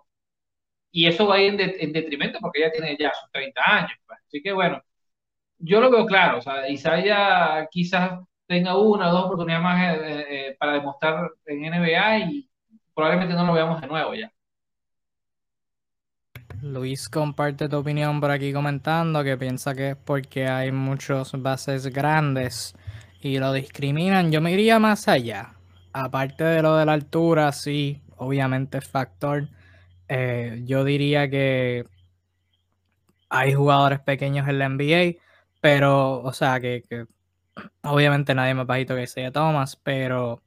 y eso va a ir en, detrimento porque ella tiene ya sus 30 años. Pues. Así que bueno, yo lo veo claro, o sea, Isaiah quizás tenga una o dos oportunidades más eh, eh, para demostrar en NBA y probablemente no lo veamos de nuevo ya. Luis comparte tu opinión por aquí comentando que piensa que es porque hay muchos bases grandes y lo discriminan. Yo me iría más allá. Aparte de lo de la altura, sí, obviamente es factor eh, yo diría que hay jugadores pequeños en la NBA, pero, o sea, que, obviamente nadie más bajito que sea Thomas, pero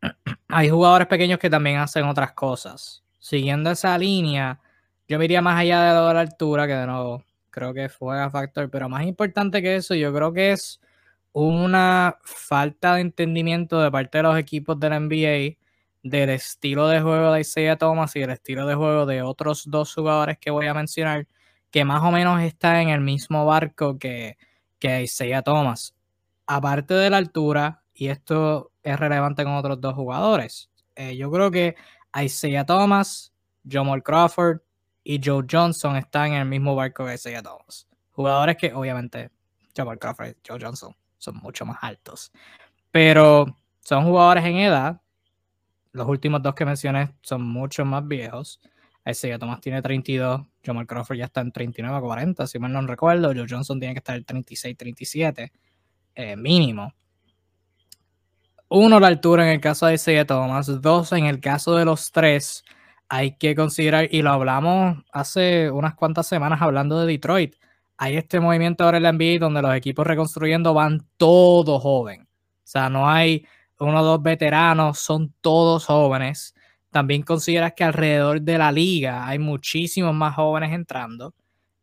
hay jugadores pequeños que también hacen otras cosas. Siguiendo esa línea, yo me iría más allá de, la altura, que de nuevo creo que juega factor, pero más importante que eso, yo creo que es una falta de entendimiento de parte de los equipos de la NBA del estilo de juego de Isaiah Thomas y el estilo de juego de otros dos jugadores que voy a mencionar, que más o menos está en el mismo barco que, que Isaiah Thomas. Aparte de la altura, y esto es relevante con otros dos jugadores, eh, yo creo que Isaiah Thomas, Jamal Crawford y Joe Johnson están en el mismo barco que Isaiah Thomas. Jugadores que obviamente Jamal Crawford y Joe Johnson son mucho más altos, pero son jugadores en edad los últimos dos que mencioné son mucho más viejos. Ese Thomas tiene 32, Jamal Crawford ya está en 39 40, si mal no recuerdo. Joe Johnson tiene que estar en 36, 37, eh, mínimo. Uno, la altura en el caso de Isaiah Thomas. Dos, en el caso de los tres, hay que considerar, y lo hablamos hace unas cuantas semanas hablando de Detroit. Hay este movimiento ahora en la NBA donde los equipos reconstruyendo van todos joven. O sea, no hay uno o dos veteranos, son todos jóvenes. También consideras que alrededor de la liga hay muchísimos más jóvenes entrando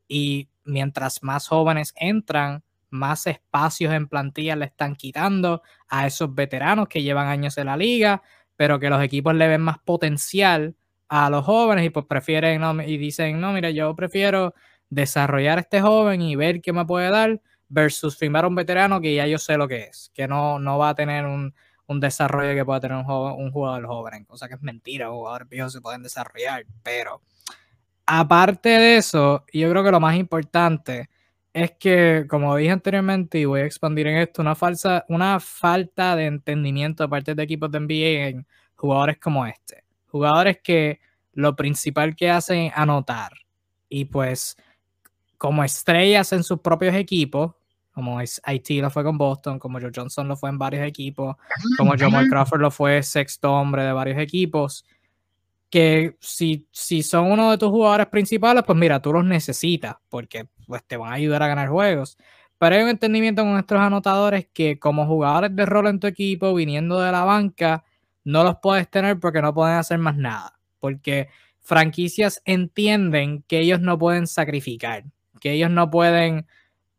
y mientras más jóvenes entran, más espacios en plantilla le están quitando a esos veteranos que llevan años en la liga, pero que los equipos le ven más potencial a los jóvenes y pues prefieren ¿no? y dicen, no, mira, yo prefiero desarrollar a este joven y ver qué me puede dar versus firmar a un veterano que ya yo sé lo que es, que no, no va a tener un, un desarrollo que pueda tener un, un jugador joven, cosa que es mentira, jugadores viejos se pueden desarrollar, pero aparte de eso, yo creo que lo más importante es que, como dije anteriormente, y voy a expandir en esto, una, falsa, una falta de entendimiento de parte de equipos de NBA en jugadores como este. Jugadores que lo principal que hacen es anotar. Y pues, como estrellas en sus propios equipos, como IT lo fue con Boston, como Joe Johnson lo fue en varios equipos, como Jamal Crawford lo fue sexto hombre de varios equipos, que si, si son uno de tus jugadores principales, pues mira, tú los necesitas porque pues, te van a ayudar a ganar juegos. Pero hay un entendimiento con nuestros anotadores que como jugadores de rol en tu equipo, viniendo de la banca, no los puedes tener porque no pueden hacer más nada. Porque franquicias entienden que ellos no pueden sacrificar, que ellos no pueden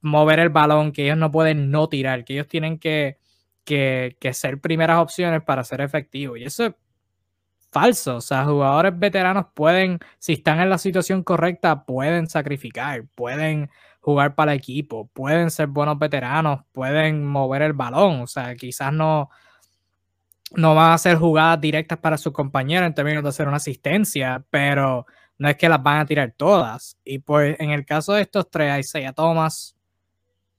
mover el balón, que ellos no pueden no tirar, que ellos tienen que, que, ser primeras opciones para ser efectivos. Y eso es falso. O sea, jugadores veteranos pueden, si están en la situación correcta, pueden sacrificar, pueden jugar para el equipo, pueden ser buenos veteranos, pueden mover el balón. O sea, quizás no, no van a hacer jugadas directas para sus compañeros en términos de hacer una asistencia, pero no es que las van a tirar todas. Y pues en el caso de estos tres, Isaiah Thomas,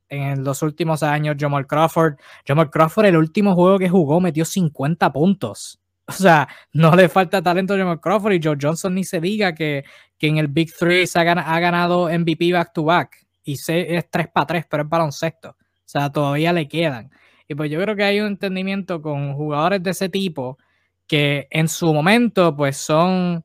en los últimos años, Jamal Crawford. Jamal Crawford, el último juego que jugó, metió 50 puntos. O sea, no le falta talento a Jamal Crawford y Joe Johnson ni se diga que, que en el Big Three se ha, ganado MVP back to back. Y es 3 para 3, pero es baloncesto. O sea, todavía le quedan. Y pues yo creo que hay un entendimiento con jugadores de ese tipo que en su momento pues son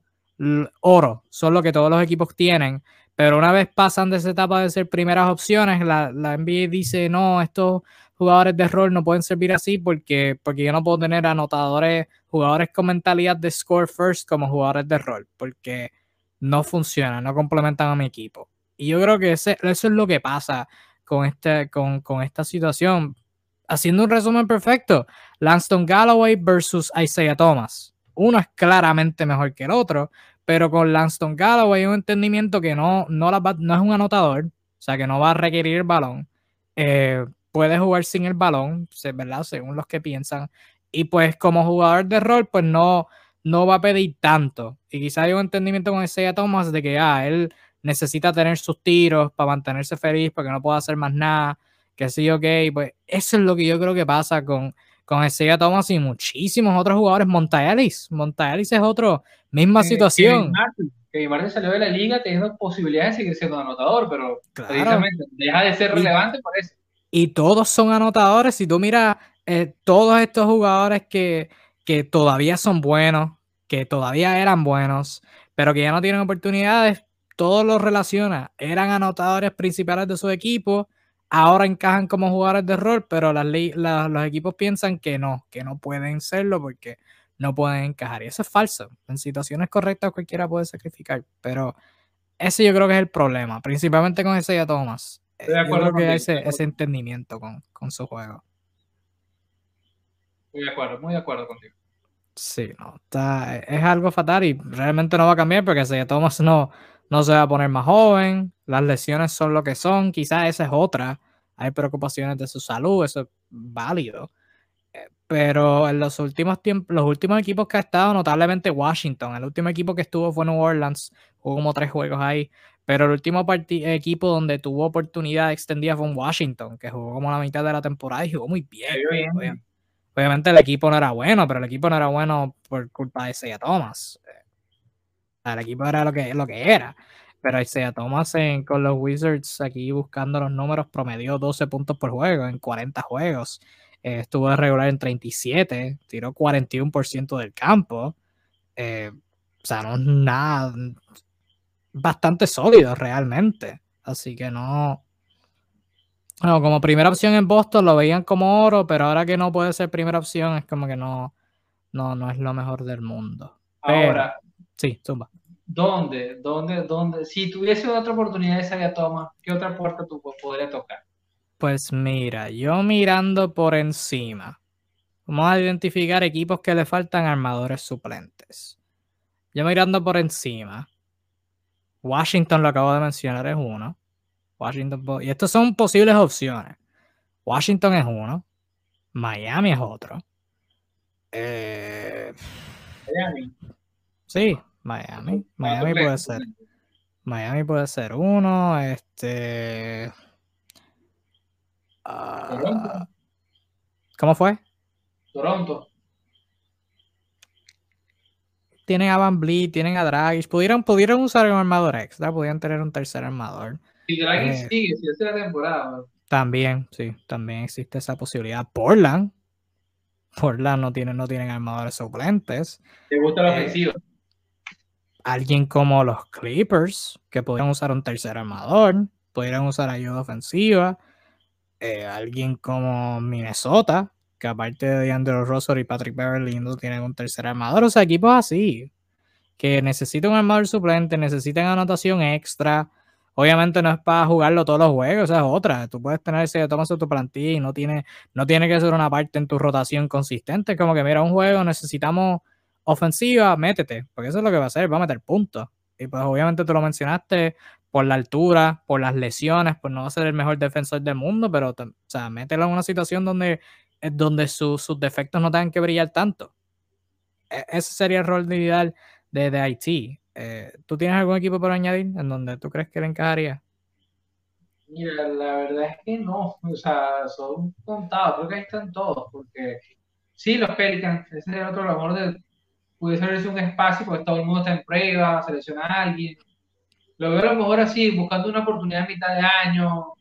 oro, son lo que todos los equipos tienen, pero una vez pasan de esa etapa de ser primeras opciones, la, la NBA dice, no, estos jugadores de rol no pueden servir así porque, porque yo no puedo tener anotadores, jugadores con mentalidad de score first como jugadores de rol, porque no funcionan, no complementan a mi equipo. Y yo creo que ese, eso es lo que pasa con, este, con, con esta situación. Haciendo un resumen perfecto, Langston Galloway versus Isaiah Thomas. Uno es claramente mejor que el otro, pero con Langston Galloway un entendimiento que no, no, no es un anotador, o sea que no va a requerir el balón. Eh, puede jugar sin el balón, ¿verdad? Según los que piensan. Y pues como jugador de rol, pues no, no va a pedir tanto. Y quizá hay un entendimiento con ese Thomas de que ah, él necesita tener sus tiros para mantenerse feliz, porque no puede hacer más nada, que sí, ok. Pues eso es lo que yo creo que pasa con, con Isaiah Thomas y muchísimos otros jugadores. Montaelis, Montaelis es otro, misma situación. Que Martin salió de la liga teniendo posibilidades de seguir siendo anotador, pero precisamente deja de ser relevante por eso. Y todos son anotadores. Si tú miras eh, todos estos jugadores que, que todavía son buenos, que todavía eran buenos, pero que ya no tienen oportunidades, todos los relaciona. Eran anotadores principales de su equipo ahora encajan como jugadores de rol, pero las, los equipos piensan que no, que no pueden serlo porque no pueden encajar. Y eso es falso. En situaciones correctas cualquiera puede sacrificar, pero ese yo creo que es el problema, principalmente con ese ya Thomas. Estoy de acuerdo yo creo que ese, ese entendimiento con, con su juego. Muy de acuerdo, muy de acuerdo contigo. Sí, no, está, es algo fatal y realmente no va a cambiar porque si Thomas no, no se va a poner más joven, las lesiones son lo que son, quizás esa es otra, hay preocupaciones de su salud, eso es válido. Eh, Pero en los últimos tiempos, los últimos equipos que ha estado, notablemente Washington, el último equipo que estuvo fue New Orleans, jugó como tres juegos ahí, pero el último equipo donde tuvo oportunidad extendida fue en Washington, que jugó como la mitad de la temporada y jugó muy bien. Obviamente. Obviamente el equipo no era bueno, pero el equipo no era bueno por culpa de Isaiah Thomas. Eh, o sea, El equipo era lo que, lo que era. Pero Isaiah Thomas en- con los Wizards aquí buscando los números promedió 12 puntos por juego en 40 juegos. Eh, estuvo de regular en 37, tiró 41% del campo. Eh, o sea, no es nada. Bastante sólido realmente. Así que no. Bueno, como primera opción en Boston lo veían como oro, pero ahora que no puede ser primera opción es como que no, no, no es lo mejor del mundo. Pero- Ahora, Sí, zumba. ¿Dónde? ¿Dónde? ¿Dónde? Si tuviese otra oportunidad de salir a toma, ¿qué otra puerta tú podrías tocar? Pues mira, yo mirando por encima, vamos a identificar equipos que le faltan armadores suplentes. Yo mirando por encima, Washington lo acabo de mencionar es uno. Washington, y estas son posibles opciones. Washington es uno, Miami es otro. Eh, Miami. sí, Miami, Miami puede ser. Miami puede ser uno, este. ah, Toronto. ¿Cómo fue? Toronto. Tienen a Van Vliet, tienen a Dragic. Pudieron, pudieron usar un armador extra, podían tener un tercer armador. Si Draghi Eh. sigue, si hace la temporada. También, sí, también existe esa posibilidad. Portland. Portland no tienen, no tienen armadores suplentes. te gusta la eh, ofensiva. Alguien como los Clippers, que podrían usar un tercer armador, pudieran usar ayuda ofensiva. Eh, alguien como Minnesota, que aparte de DeAndre Russell y Patrick Beverly no tienen un tercer armador. O sea, equipos así, que necesitan un armador suplente, necesitan anotación extra. Obviamente no es para jugarlo todos los juegos, esa es otra. Tú puedes tener ese Thomas en tu plantilla y no tiene, no tiene que ser una parte en tu rotación consistente. Como que, mira, un juego necesitamos ofensiva, métete, porque eso es lo que va a hacer, va a meter puntos. Y pues obviamente tú lo mencionaste por la altura, por las lesiones, pues no ser el mejor defensor del mundo, pero o sea, mételo en una situación donde, eh, donde su, sus defectos no tengan que brillar tanto. E ese sería el rol de ideal de, de Haití. Eh, ¿Tú tienes algún equipo por añadir en donde tú crees que le encajaría? Mira, la verdad es que no, o sea, son contados, creo que ahí están todos, porque sí, los Pelicans, ese es el otro, a lo mejor de, pudiese abrirse un espacio, porque todo el mundo está en prueba, selecciona a alguien. Lo veo a lo mejor así, buscando una oportunidad a mitad de año,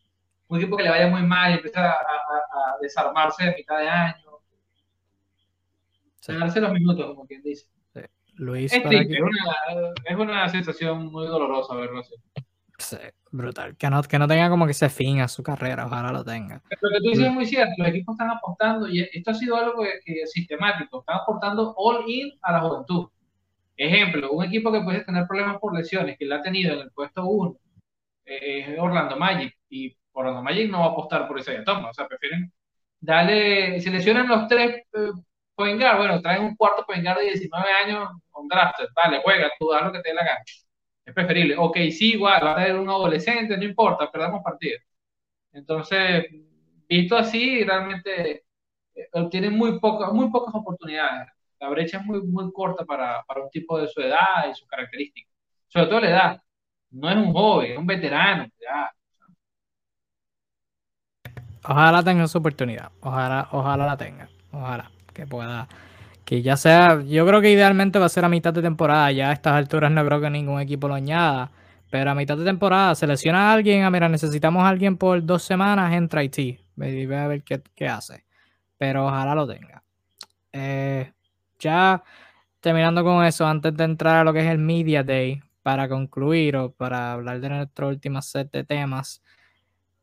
un equipo que le vaya muy mal y empieza a, a- a desarmarse a mitad de año, Sí. darse los minutos, como quien dice. Luis, Es triste, aquí. es una, es una sensación muy dolorosa verlo así. Sí, brutal. Que no, que no tenga como que ese fin a su carrera, ojalá lo tenga. Lo que tú dices es muy cierto, los equipos están apostando, y esto ha sido algo que, que es sistemático, están aportando all in a la juventud. Ejemplo, un equipo que puede tener problemas por lesiones, que la ha tenido en el puesto 1, es Orlando Magic, y Orlando Magic no va a apostar por ese toma, o sea, prefieren darle, si lesionan los tres eh, point guard, bueno, traen un cuarto point guard de 19 años, un drafted, dale, juega, tú haz lo que te dé la gana. Es preferible. Ok, sí, igual, va a traer un adolescente, no importa, perdamos partido. Entonces, visto así, realmente eh, obtienen muy, poca, muy pocas oportunidades. La brecha es muy, muy corta para, para un tipo de su edad y sus características. Sobre todo la edad. No es un joven, es un veterano. Ya. Ojalá tenga su oportunidad. Ojalá, ojalá la tenga. Ojalá que pueda. Que ya sea. Yo creo que idealmente va a ser a mitad de temporada. Ya a estas alturas no creo que ningún equipo lo añada. Pero a mitad de temporada selecciona a alguien. Ah, mira, necesitamos a alguien por dos semanas. Entra IT. Ve a ver qué, qué hace. Pero ojalá lo tenga. Eh, ya terminando con eso, antes de entrar a lo que es el Media Day, para concluir o para hablar de nuestro último set de temas,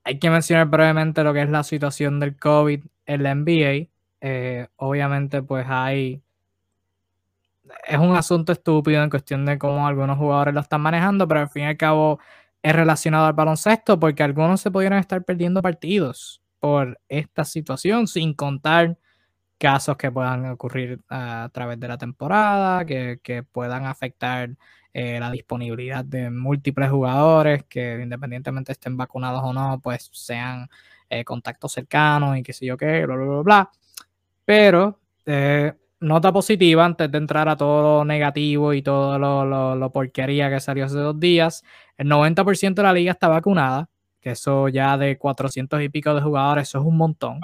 hay que mencionar brevemente lo que es la situación del COVID en la NBA. Eh, obviamente, pues hay es un asunto estúpido en cuestión de cómo algunos jugadores lo están manejando, pero al fin y al cabo es relacionado al baloncesto porque algunos se pudieran estar perdiendo partidos por esta situación, sin contar casos que puedan ocurrir a través de la temporada, que, puedan afectar eh, la disponibilidad de múltiples jugadores que independientemente estén vacunados o no, pues sean eh, contactos cercanos y qué sé yo qué, bla, bla, bla, bla. Pero eh, nota positiva antes de entrar a todo lo negativo y todo lo, porquería que salió hace dos días. El 90% de la liga está vacunada, que eso ya de 400 y pico de jugadores, eso es un montón.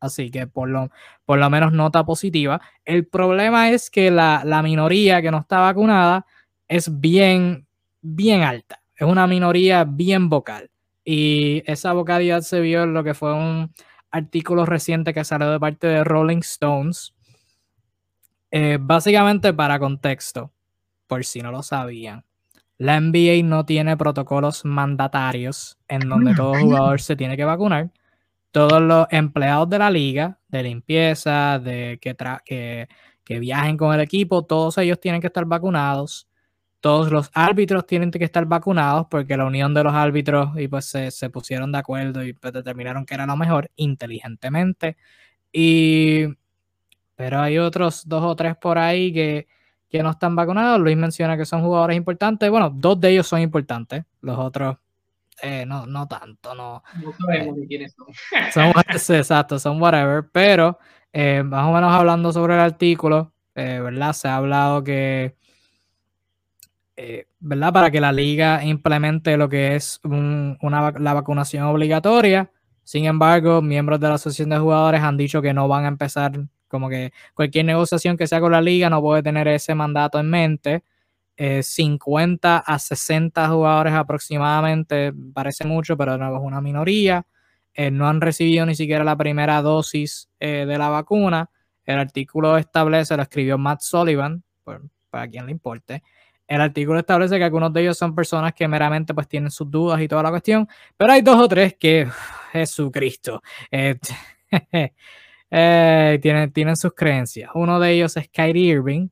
Así que por lo, por lo menos nota positiva. El problema es que la, la minoría que no está vacunada es bien, bien alta. Es una minoría bien vocal. Y esa vocalidad se vio en lo que fue un artículo reciente que salió de parte de Rolling Stones, eh, básicamente para contexto, por si no lo sabían, la NBA no tiene protocolos mandatarios en donde todo jugador se tiene que vacunar. Todos los empleados de la liga, de limpieza, de que, que, que viajen con el equipo, todos ellos tienen que estar vacunados. Todos los árbitros tienen que estar vacunados porque la unión de los árbitros y pues se, se pusieron de acuerdo y pues determinaron que era lo mejor inteligentemente. Y pero hay otros dos o tres por ahí que, no están vacunados. Luis menciona que son jugadores importantes. Bueno, dos de ellos son importantes. Los otros eh, no, no tanto. No, no sabemos eh, quiénes son. son exacto, son whatever. Pero eh, más o menos hablando sobre el artículo, ¿verdad? Se ha hablado que, ¿verdad? Para que la liga implemente lo que es una, la vacunación obligatoria. Sin embargo, miembros de la asociación de jugadores han dicho que no van a empezar como que cualquier negociación que sea con la liga no puede tener ese mandato en mente. 50 eh, a 60 jugadores aproximadamente, parece mucho, pero no es una minoría. Eh, no han recibido ni siquiera la primera dosis eh, de la vacuna. El artículo establece, lo escribió Matt Sullivan, para quien le importe. El artículo establece que algunos de ellos son personas que meramente pues tienen sus dudas y toda la cuestión, pero hay dos o tres que, Jesucristo, Eh, tienen, tienen sus creencias. Uno de ellos es Kyrie Irving,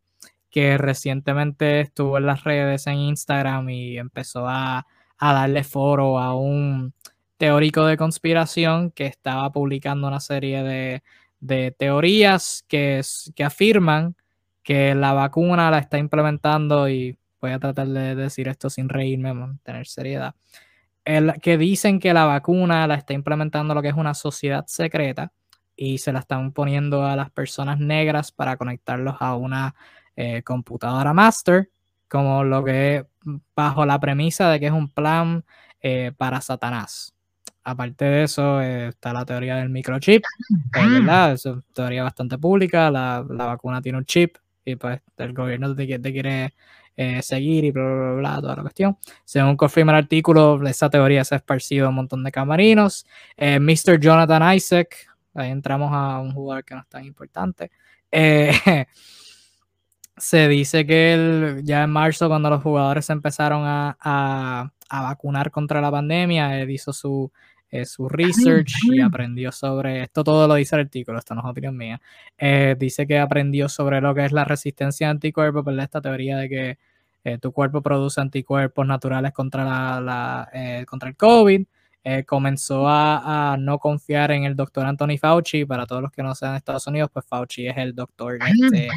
que recientemente estuvo en las redes en Instagram y empezó a, darle foro a un teórico de conspiración que estaba publicando una serie de, teorías que, que afirman que la vacuna la está implementando y voy a tratar de decir esto sin reírme, tener seriedad. El, que dicen que la vacuna la está implementando lo que es una sociedad secreta y se la están poniendo a las personas negras para conectarlos a una eh, computadora master, como lo que bajo la premisa de que es un plan eh, para Satanás. Aparte de eso, eh, está la teoría del microchip, ¿verdad? Es una teoría bastante pública. La, la, vacuna tiene un chip y pues el gobierno te, quiere seguir y bla, bla, bla, toda la cuestión. Según confirma el artículo, esa teoría se ha esparcido a un montón de camarinos. Mr. Jonathan Isaac, Ahí entramos a un jugador que no es tan importante. Eh, se dice que ya en marzo, cuando los jugadores empezaron a, vacunar contra la pandemia, él hizo su, eh, su research y aprendió sobre esto. Todo lo dice el artículo, esto no es opinión mía. Eh, dice que aprendió sobre lo que es la resistencia a anticuerpos, ¿verdad? esta teoría de que tu cuerpo produce anticuerpos naturales contra, la, contra el COVID. Eh, comenzó a, no confiar en el doctor Anthony Fauci. Para todos los que no sean de Estados Unidos, pues Fauci es el doctor este,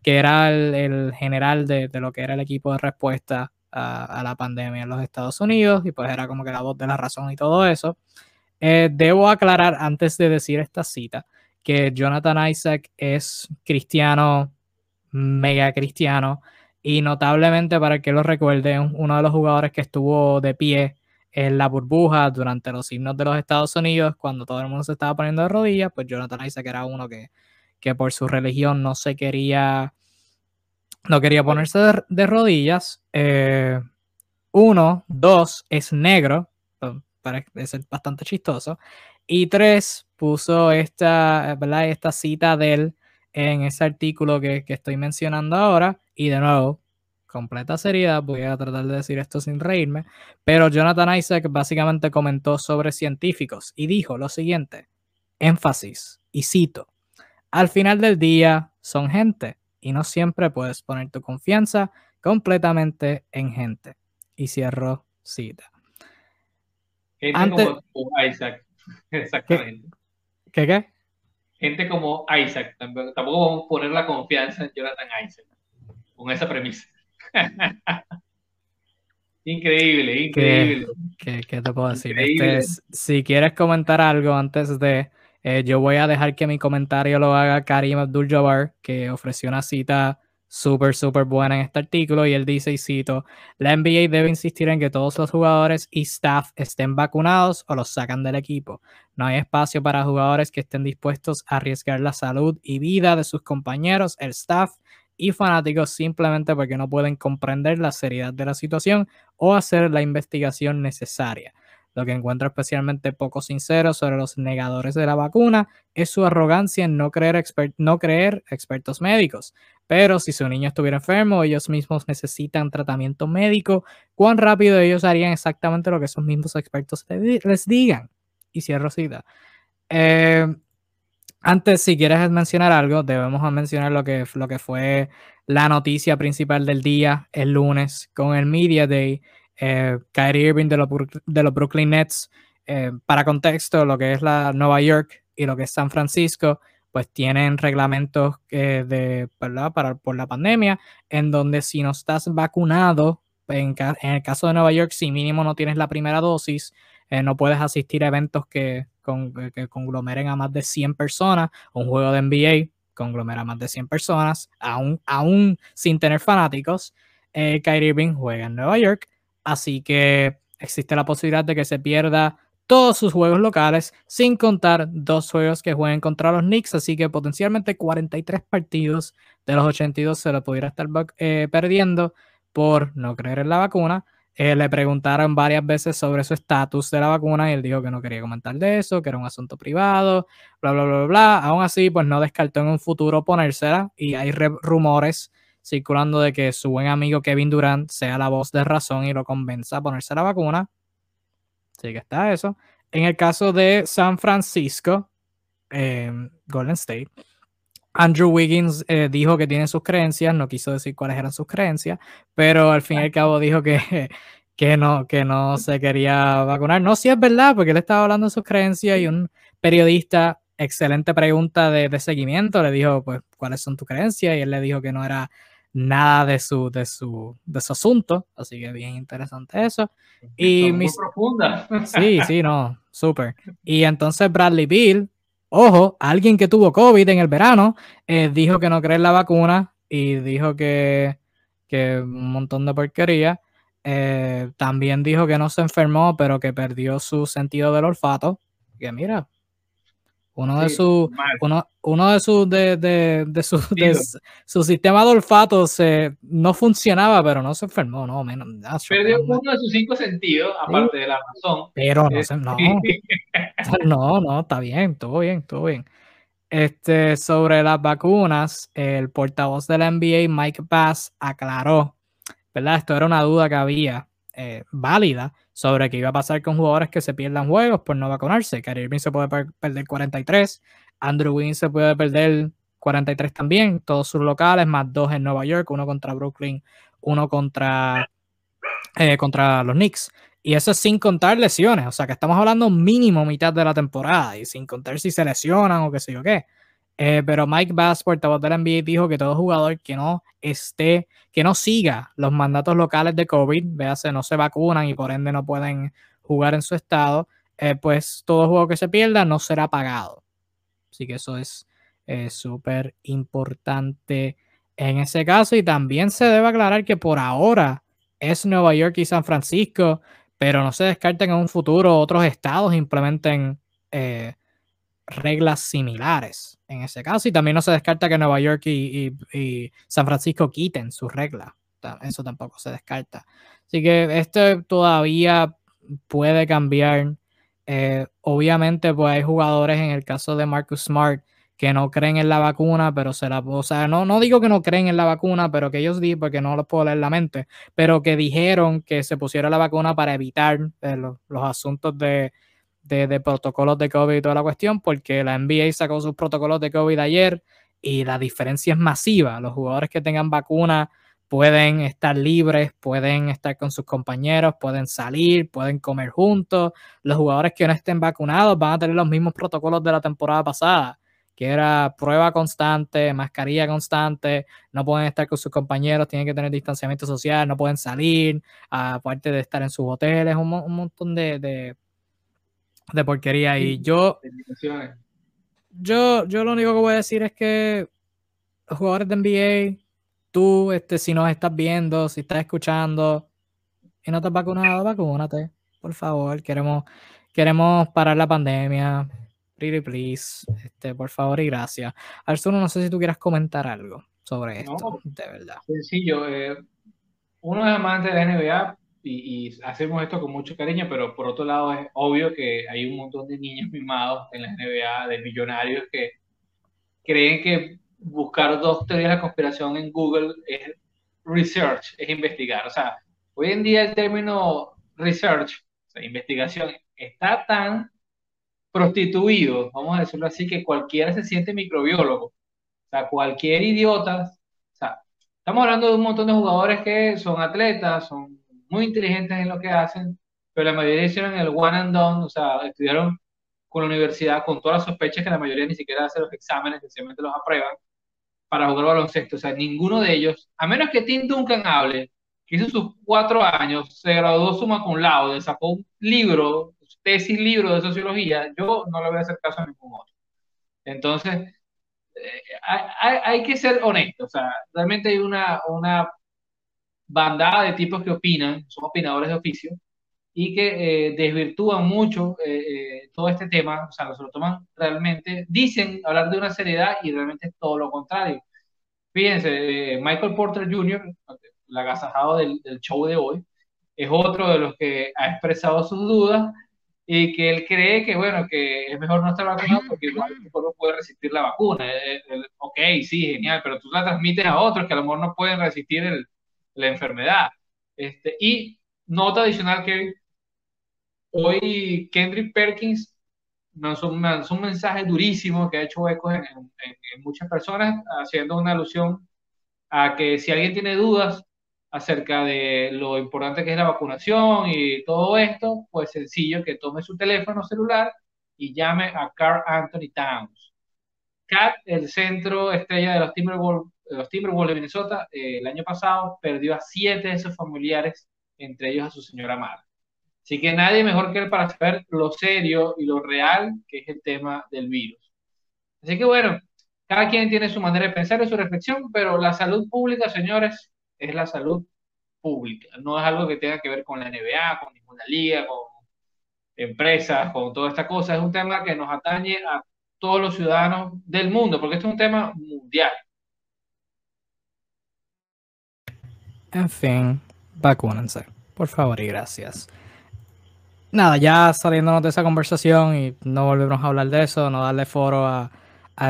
que era el, general de, lo que era el equipo de respuesta a, la pandemia en los Estados Unidos y pues era como que la voz de la razón y todo eso. Eh, debo aclarar antes de decir esta cita que Jonathan Isaac es cristiano, mega cristiano y notablemente para que lo recuerde, uno de los jugadores que estuvo de pie en la burbuja durante los himnos de los Estados Unidos, cuando todo el mundo se estaba poniendo de rodillas, pues Jonathan Isaac era uno que, que por su religión no se quería, no quería ponerse de, rodillas. Eh, uno, dos, es negro, parece ser bastante chistoso. Y tres, puso esta, ¿verdad? esta cita de él en ese artículo que, que estoy mencionando ahora. Y de nuevo, completa seriedad, voy a tratar de decir esto sin reírme, pero Jonathan Isaac básicamente comentó sobre científicos y dijo lo siguiente, énfasis, y cito, al final del día son gente, y no siempre puedes poner tu confianza completamente en gente. Y cierro cita. Gente como Isaac. Exactamente. ¿Qué qué? Gente como Isaac. Tampoco vamos a poner la confianza en Jonathan Isaac. Con esa premisa. increíble, increíble. ¿Qué, te puedo decir? Este, si quieres comentar algo antes de eh, yo voy a dejar que mi comentario lo haga Karim Abdul-Jabbar, que ofreció una cita súper, súper buena en este artículo y él dice, y cito, la NBA debe insistir en que todos los jugadores y staff estén vacunados o los sacan del equipo. No hay espacio para jugadores que estén dispuestos a arriesgar la salud y vida de sus compañeros, el staff y fanáticos simplemente porque no pueden comprender la seriedad de la situación o hacer la investigación necesaria. Lo que encuentro especialmente poco sincero sobre los negadores de la vacuna es su arrogancia en no creer, no creer expertos médicos. Pero si su niño estuviera enfermo, ellos mismos necesitan tratamiento médico, ¿cuán rápido ellos harían exactamente lo que esos mismos expertos les digan? Y cierro cita. Eh, antes, si quieres mencionar algo, debemos mencionar lo que, lo que fue la noticia principal del día el lunes con el Media Day eh, Kyrie Irving de los, de los Brooklyn Nets. Eh, para contexto, lo que es la Nueva York y lo que es San Francisco, pues tienen reglamentos eh, de. Para, por la pandemia, en donde si no estás vacunado, en, el caso de Nueva York, si mínimo no tienes la primera dosis, eh, no puedes asistir a eventos que, que conglomeren a más de 100 personas, un juego de NBA conglomera a más de 100 personas, aún, sin tener fanáticos. Kyrie Irving juega en Nueva York Así que existe la posibilidad de que se pierda todos sus juegos locales, sin contar dos juegos que jueguen contra los Knicks. Así que potencialmente 43 partidos de los 82 se lo pudiera estar eh, perdiendo por no creer en la vacuna. Eh, le preguntaron varias veces sobre su estatus de la vacuna y él dijo que no quería comentar de eso, que era un asunto privado, bla, bla, bla, bla. Aún así, pues no descartó en un futuro ponérsela y hay rumores circulando de que su buen amigo Kevin Durant sea la voz de razón y lo convenza a ponerse la vacuna. Así que está eso. En el caso de San Francisco, em, Golden State, Andrew Wiggins eh, dijo que tiene sus creencias, no quiso decir cuáles eran sus creencias, pero al fin y al cabo dijo que, que, no, que no se quería vacunar. No, si es verdad, porque él estaba hablando de sus creencias y un periodista, excelente pregunta de, de seguimiento, le dijo, pues, ¿cuáles son tus creencias? Y él le dijo que no era nada de su, de su, de su asunto. Así que bien interesante eso. Y muy profunda. Sí, sí, no, súper. Y entonces Bradley Bill, ojo, alguien que tuvo COVID en el verano, eh, dijo que no cree en la vacuna y dijo que, que un montón de porquería. Eh, también dijo que no se enfermó, pero que perdió su sentido del olfato. Que mira, uno de sus uno, uno, de sus de, de, de, su, de, su sistema de olfato se, no funcionaba, pero no se enfermó, no menos. Perdió uno de sus cinco sentidos, aparte de la razón. Pero no, se, no, no, no, está bien, todo bien, todo bien. Este, sobre las vacunas, el portavoz de la NBA, Mike Bass, aclaró, ¿verdad? Esto era una duda que había eh, válida sobre qué iba a pasar con jugadores que se pierdan juegos por no vacunarse. Kyrie Irving se puede perder 43, Andrew Wiggins se puede perder 43 también, todos sus locales, más dos en Nueva York, uno contra Brooklyn, uno contra, eh, contra los Knicks. Y eso es sin contar lesiones, o sea que estamos hablando mínimo mitad de la temporada y sin contar si se lesionan o qué sé yo qué. Eh, pero Mike Bass, portavoz de la NBA, dijo que todo jugador que no esté, que no siga los mandatos locales de COVID, véase, no se vacunan y por ende no pueden jugar en su estado, eh, pues todo juego que se pierda no será pagado. Así que eso es eh, súper importante en ese caso. Y también se debe aclarar que por ahora es Nueva York y San Francisco, pero no se descarten en un futuro otros estados implementen reglas similares en ese caso. Y también no se descarta que Nueva York y, San Francisco quiten sus reglas. Eso tampoco se descarta. Así que esto todavía puede cambiar. Eh, obviamente, pues hay jugadores en el caso de Marcus Smart que no creen en la vacuna, pero se la, o sea, no, no digo que no creen en la vacuna, pero que ellos di, porque no lo puedo leer la mente, pero que dijeron que se pusiera la vacuna para evitar eh, los asuntos de, de, protocolos de COVID y toda la cuestión, porque la NBA sacó sus protocolos de COVID ayer y la diferencia es masiva. Los jugadores que tengan vacuna pueden estar libres, pueden estar con sus compañeros, pueden salir, pueden comer juntos. Los jugadores que no estén vacunados van a tener los mismos protocolos de la temporada pasada, que era prueba constante, mascarilla constante, no pueden estar con sus compañeros, tienen que tener distanciamiento social, no pueden salir, aparte de estar en sus hoteles, un, montón de, de, porquería. Y yo, yo, yo lo único que voy a decir es que los jugadores de NBA tú, este, si nos estás viendo, si estás escuchando y no te has vacunado, vacúnate, por favor. Queremos, queremos parar la pandemia. Pretty please. Este, por favor y gracias. Arturo, no sé si tú quieras comentar algo sobre esto, de verdad. Sencillo. Eh, uno es amante de la NBA y, y, hacemos esto con mucho cariño, pero por otro lado es obvio que hay un montón de niños mimados en la NBA, de millonarios que creen que buscar dos teorías de la conspiración en Google es research, es investigar. O sea, hoy en día el término research, o sea, investigación, está tan prostituido, vamos a decirlo así, que cualquiera se siente microbiólogo. O sea, cualquier idiota. O sea, estamos hablando de un montón de jugadores que son atletas, son muy inteligentes en lo que hacen, pero la mayoría hicieron el one and done, o sea, estudiaron con la universidad con todas las sospechas que la mayoría ni siquiera hace los exámenes, sencillamente los aprueban para jugar baloncesto. O sea, ninguno de ellos, a menos que Tim Duncan hable, que hizo sus cuatro años, se graduó suma con laude, sacó un libro, tesis libro de sociología, yo no le voy a hacer caso a ningún otro. Entonces, eh, hay, hay, que ser honesto. O sea, realmente hay una, una bandada de tipos que opinan, son opinadores de oficio, y que eh, desvirtúan mucho eh, todo este tema, o sea, se lo toman realmente, dicen hablar de una seriedad y realmente es todo lo contrario. Fíjense, Michael Porter Jr., el agasajado del, del, show de hoy, es otro de los que ha expresado sus dudas y que él cree que, bueno, que es mejor no estar vacunado porque igual el cuerpo puede resistir la vacuna. ok, sí, genial, pero tú la transmites a otros que a lo mejor no pueden resistir el, la enfermedad. Este, y nota adicional que hoy Kendrick Perkins lanzó un, un mensaje durísimo que ha hecho eco en, muchas personas, haciendo una alusión a que si alguien tiene dudas acerca de lo importante que es la vacunación y todo esto, pues sencillo que tome su teléfono celular y llame a Carl Anthony Towns. Cat, el centro estrella de los Timberwolves los Timberwolves de Minnesota, eh, el año pasado perdió a siete de sus familiares, entre ellos a su señora madre. Así que nadie mejor que él para saber lo serio y lo real que es el tema del virus. Así que bueno, cada quien tiene su manera de pensar y su reflexión, pero la salud pública, señores, es la salud pública. No es algo que tenga que ver con la NBA, con ninguna liga, con empresas, con toda esta cosa. Es un tema que nos atañe a todos los ciudadanos del mundo, porque esto es un tema mundial. En fin, vacúnense, por favor y gracias nada, ya saliéndonos de esa conversación y no volvemos a hablar de eso, no darle foro a,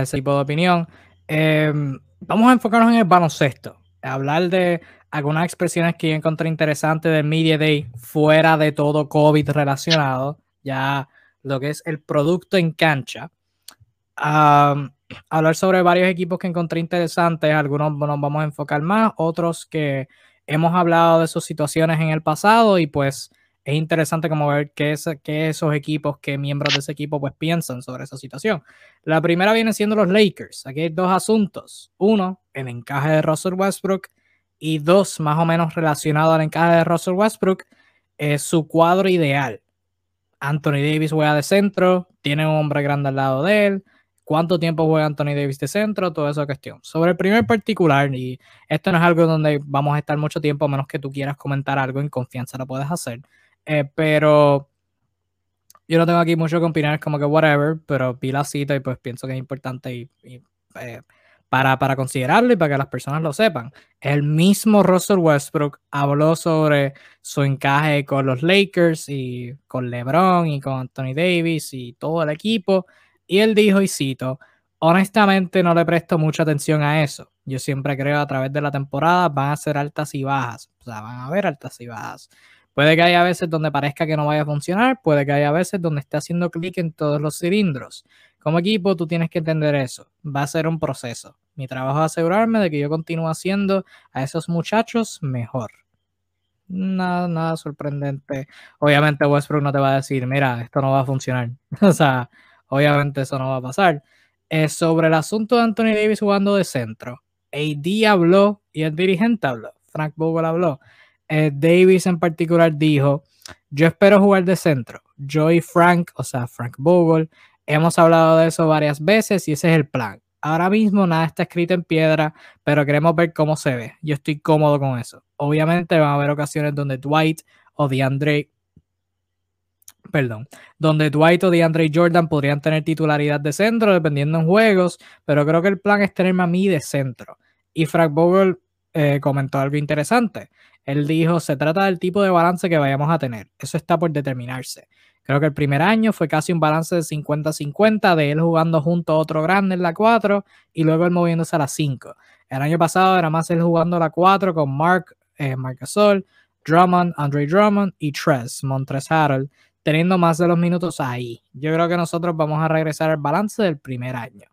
ese tipo de opinión, em, vamos a enfocarnos en el baloncesto, hablar de algunas expresiones que yo encontré interesantes del Media Day fuera de todo COVID relacionado, ya lo que es el producto en cancha. hablar sobre varios equipos que encontré interesantes, algunos nos vamos a enfocar más, otros que hemos hablado de sus situaciones en el pasado y pues es interesante como ver qué, es, qué esos equipos, qué miembros de ese equipo pues piensan sobre esa situación. La primera viene siendo los Lakers. Aquí hay dos asuntos. Uno, el encaje de Russell Westbrook y dos, más o menos relacionado al encaje de Russell Westbrook, es su cuadro ideal. Anthony Davis juega de centro, tiene un hombre grande al lado de él. ¿Cuánto tiempo juega Anthony Davis de centro? Toda esa cuestión. Sobre el primer particular, y esto no es algo donde vamos a estar mucho tiempo, a menos que tú quieras comentar algo en confianza, lo puedes hacer. Eh, pero yo no tengo aquí mucho que opinar, como que whatever, pero vi la cita y pues pienso que es importante y, eh, para, para considerarlo y para que las personas lo sepan. El mismo Russell Westbrook habló sobre su encaje con los Lakers y con LeBron y con Anthony Davis y todo el equipo. Y él dijo, y cito, honestamente no le presto mucha atención a eso. Yo siempre creo a través de la temporada van a ser altas y bajas. O sea, van a haber altas y bajas. Puede que haya veces donde parezca que no vaya a funcionar, puede que haya veces donde esté haciendo clic en todos los cilindros. Como equipo, tú tienes que entender eso. Va a ser un proceso. Mi trabajo es asegurarme de que yo continúe haciendo a esos muchachos mejor. Nada, nada sorprendente. Obviamente Westbrook no te va a decir, mira, esto no va a funcionar. o sea, obviamente eso no va a pasar. Sobre el asunto de Anthony Davis jugando de centro. AD habló y el dirigente habló. Frank Vogel habló. Eh, Davis en particular dijo, yo espero jugar de centro. Yo Frank, o sea, Frank Vogel, hemos hablado de eso varias veces y ese es el plan. Ahora mismo nada está escrito en piedra, pero queremos ver cómo se ve. Yo estoy cómodo con eso. Obviamente van a haber ocasiones donde Dwight o DeAndre, perdón, donde Dwight o DeAndre Jordan podrían tener titularidad de centro dependiendo en juegos, pero creo que el plan es tenerme a mí de centro. Y Frank Vogel eh, comentó algo interesante. Él dijo, se trata del tipo de balance que vayamos a tener. Eso está por determinarse. Creo que el primer año fue casi un balance de 50-50 de él jugando junto a otro grande en la 4 y luego él moviéndose a la 5. El año pasado era más él jugando la 4 con Mark, eh, Marc Gasol, Drummond, Andre Drummond y Trez, Montres Harold, teniendo más de los minutos ahí. Yo creo que nosotros vamos a regresar al balance del primer año.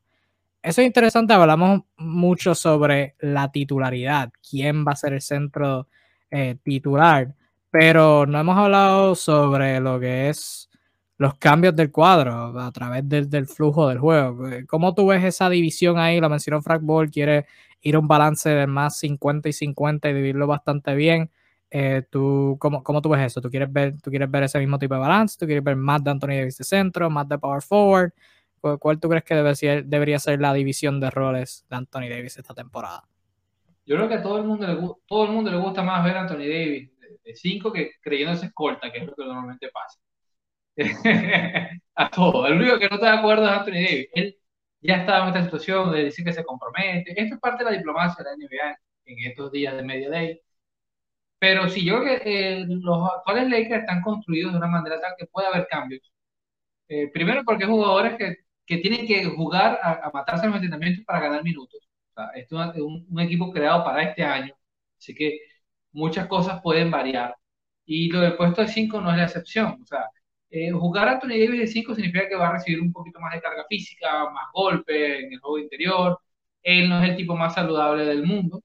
Eso es interesante, hablamos mucho sobre la titularidad, quién va a ser el centro eh, titular pero no hemos hablado sobre lo que es los cambios del cuadro a través del, flujo del juego. ¿Cómo tú ves esa división ahí? Lo mencionó Frank Ball, quiere ir a un balance de más 50 y 50 y dividirlo bastante bien. Eh, ¿tú, cómo, ¿Cómo tú ves eso? ¿Tú quieres, ver, ¿Tú quieres ver ese mismo tipo de balance? ¿Tú quieres ver más de Anthony Davis de centro, más de power forward? ¿Cuál, tú crees que debe ser, debería ser la división de roles de Anthony Davis esta temporada? Yo creo que a todo el mundo le, todo el mundo le gusta más ver a Anthony Davis de 5 que creyéndose escolta, que es lo que normalmente pasa. a todo. El único que no está de acuerdo es Anthony Davis. Él ya estaba en esta situación de decir que se compromete. Esto es parte de la diplomacia de la NBA en estos días de media day. Pero sí, yo creo que eh, los actuales Lakers están construidos de una manera tal que puede haber cambios. Eh, primero porque hay jugadores que, que tienen que jugar a, matarse en los entrenamientos para ganar minutos. O sea, esto es un, un, equipo creado para este año. Así que muchas cosas pueden variar. Y lo del puesto de 5 no es la excepción. O sea, eh, jugar a Anthony Davis de 5 significa que va a recibir un poquito más de carga física, más golpe en el juego interior. Él no es el tipo más saludable del mundo.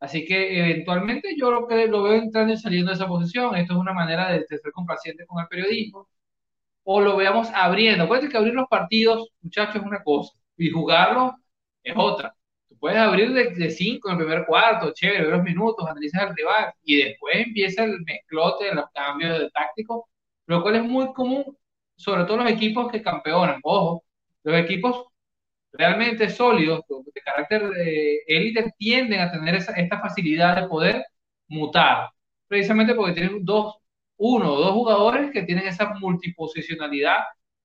Así que eventualmente yo lo, que, lo veo entrando y saliendo de esa posición. Esto es una manera de, ser complaciente con el periodismo. O lo veamos abriendo. Acuérdense que abrir los partidos, muchachos, es una cosa. Y jugarlos es otra puedes abrir de 5 en el primer cuarto, chévere, dos minutos, analizas al rival y después empieza el mezclote, los cambios de táctico, lo cual es muy común, sobre todo los equipos que campeonan. Ojo, los equipos realmente sólidos, de carácter de élite, tienden a tener esa, esta facilidad de poder mutar, precisamente porque tienen dos, uno o dos jugadores que tienen esa multiposicionalidad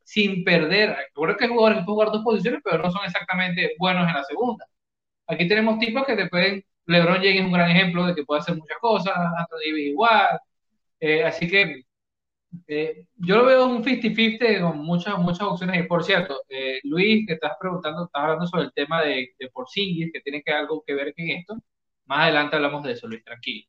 sin perder. Recuerdo que hay jugadores que pueden jugar dos posiciones, pero no son exactamente buenos en la segunda. Aquí tenemos tipos que te pueden, LeBron James es un gran ejemplo de que puede hacer muchas cosas, Anthony Davis igual, eh, así que eh, yo lo veo un 50-50 con muchas, muchas opciones. Y por cierto, eh, Luis, que estás preguntando, estás hablando sobre el tema de, de Porzingis, que tiene que algo que ver con esto. Más adelante hablamos de eso, Luis, tranquilo.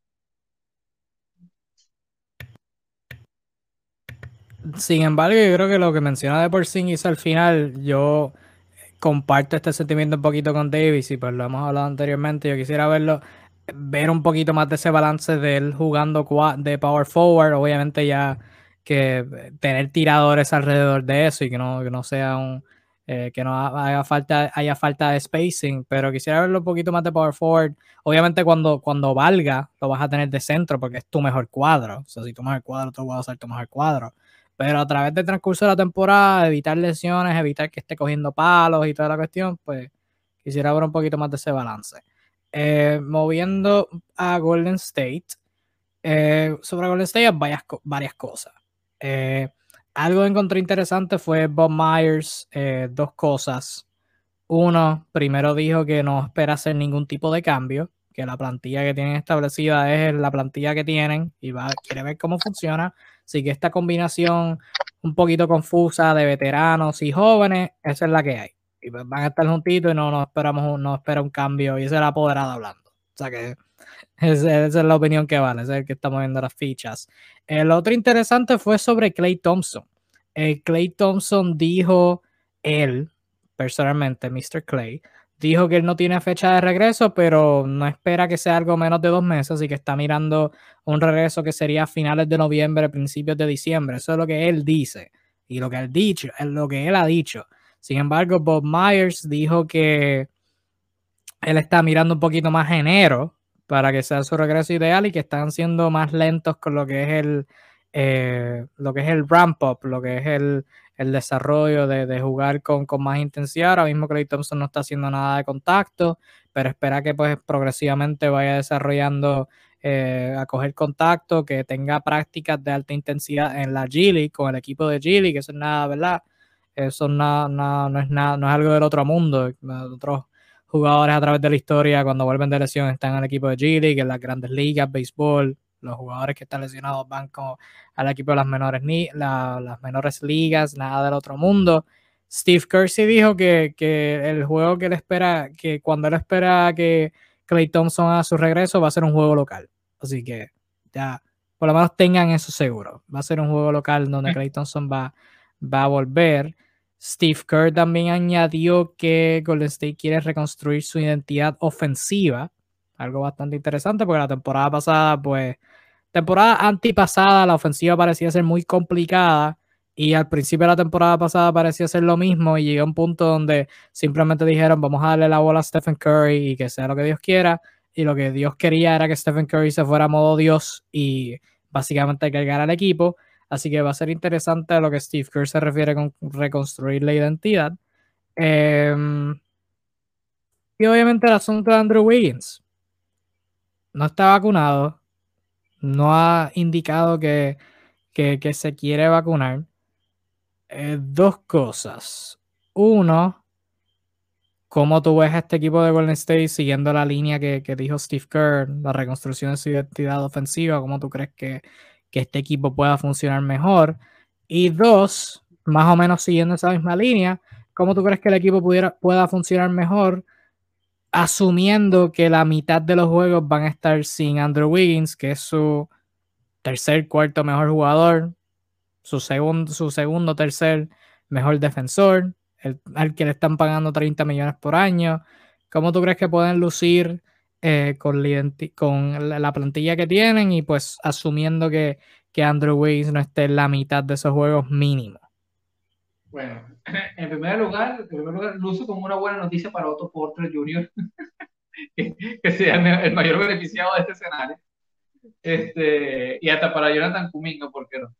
Sin embargo, yo creo que lo que menciona de Porzingis al final, yo comparto este sentimiento un poquito con Davis y pues lo hemos hablado anteriormente. Yo quisiera verlo, ver un poquito más de ese balance de él jugando de power forward, obviamente ya que tener tiradores alrededor de eso y que no, que no sea un eh, que no haya falta, haya falta de spacing, pero quisiera verlo un poquito más de power forward. Obviamente cuando, cuando valga lo vas a tener de centro porque es tu mejor cuadro. O sea, si tu mejor cuadro, tú vas a usar tu mejor cuadro. Pero a través del transcurso de la temporada, evitar lesiones, evitar que esté cogiendo palos y toda la cuestión, pues quisiera ver un poquito más de ese balance. Eh, moviendo a Golden State, eh, sobre Golden State hay varias, varias cosas. Eh, algo que encontré interesante fue Bob Myers, dos cosas. Uno, primero dijo que no espera hacer ningún tipo de cambio, que la plantilla que tienen establecida es la plantilla que tienen y va, quiere ver cómo funciona. Así que esta combinación un poquito confusa de veteranos y jóvenes, esa es la que hay. Y pues van a estar juntitos y no, no esperamos no espera un cambio. Y ese es el apoderado hablando. O sea que esa, es la opinión que vale, es el que estamos viendo las fichas. El otro interesante fue sobre Clay Thompson. Clay Thompson dijo él personalmente, Mr. Clay, dijo que él no tiene fecha de regreso, pero no espera que sea algo menos de dos meses, así que está mirando un regreso que sería a finales de noviembre, principios de diciembre. Eso es lo que él dice y lo que él, es lo que él ha dicho. Sin embargo, Bob Myers dijo que él está mirando un poquito más enero para que sea su regreso ideal y que están siendo más lentos con lo que es el, eh, lo que es el ramp up, lo que es el, el desarrollo de, jugar con, más intensidad. Ahora mismo Clay Thompson no está haciendo nada de contacto, pero espera que pues progresivamente vaya desarrollando eh, a coger contacto, que tenga prácticas de alta intensidad en la G con el equipo de G que eso es nada, ¿verdad? Eso no, no, es nada, no es algo del otro mundo. Otros jugadores a través de la historia, cuando vuelven de lesión, están en el equipo de G-League, en las grandes ligas, béisbol, los jugadores que están lesionados van como al equipo de las menores, ni, las menores ligas, nada del otro mundo. Steve Kersey dijo que, el juego que él espera, que cuando él espera que Clay Thompson haga su regreso, va a ser un juego local. Así que ya, por lo menos tengan eso seguro. Va a ser un juego local donde Clay Thompson va, va a volver. Steve Kerr también añadió que Golden State quiere reconstruir su identidad ofensiva. Algo bastante interesante porque la temporada pasada, pues, temporada antipasada, la ofensiva parecía ser muy complicada y al principio de la temporada pasada parecía ser lo mismo y llegó un punto donde simplemente dijeron vamos a darle la bola a Stephen Curry y que sea lo que Dios quiera y lo que Dios quería era que Stephen Curry se fuera a modo Dios y básicamente cargar al equipo. Así que va a ser interesante a lo que Steve Kerr se refiere con reconstruir la identidad. Em, y obviamente el asunto de Andrew Wiggins. No está vacunado no ha indicado que, se quiere vacunar. Eh, dos cosas. Uno, ¿cómo tú ves a este equipo de Golden State siguiendo la línea que, dijo Steve Kerr, la reconstrucción de su identidad ofensiva? ¿Cómo tú crees que, este equipo pueda funcionar mejor? Y dos, más o menos siguiendo esa misma línea, ¿cómo tú crees que el equipo pudiera, pueda funcionar mejor asumiendo que la mitad de los juegos van a estar sin Andrew Wiggins, que es su tercer, cuarto mejor jugador, su segundo, su segundo, tercer mejor defensor, el, al que le están pagando 30 millones por año. ¿Cómo tú crees que pueden lucir eh, con, la, plantilla que tienen y pues asumiendo que, que Andrew Wiggins no esté en la mitad de esos juegos mínimo? Bueno, en primer lugar, en primer lugar, luce como una buena noticia para Otto Porter Jr., que, sea el, mayor beneficiado de este escenario. Este, y hasta para Jonathan Kuminga, ¿por qué no?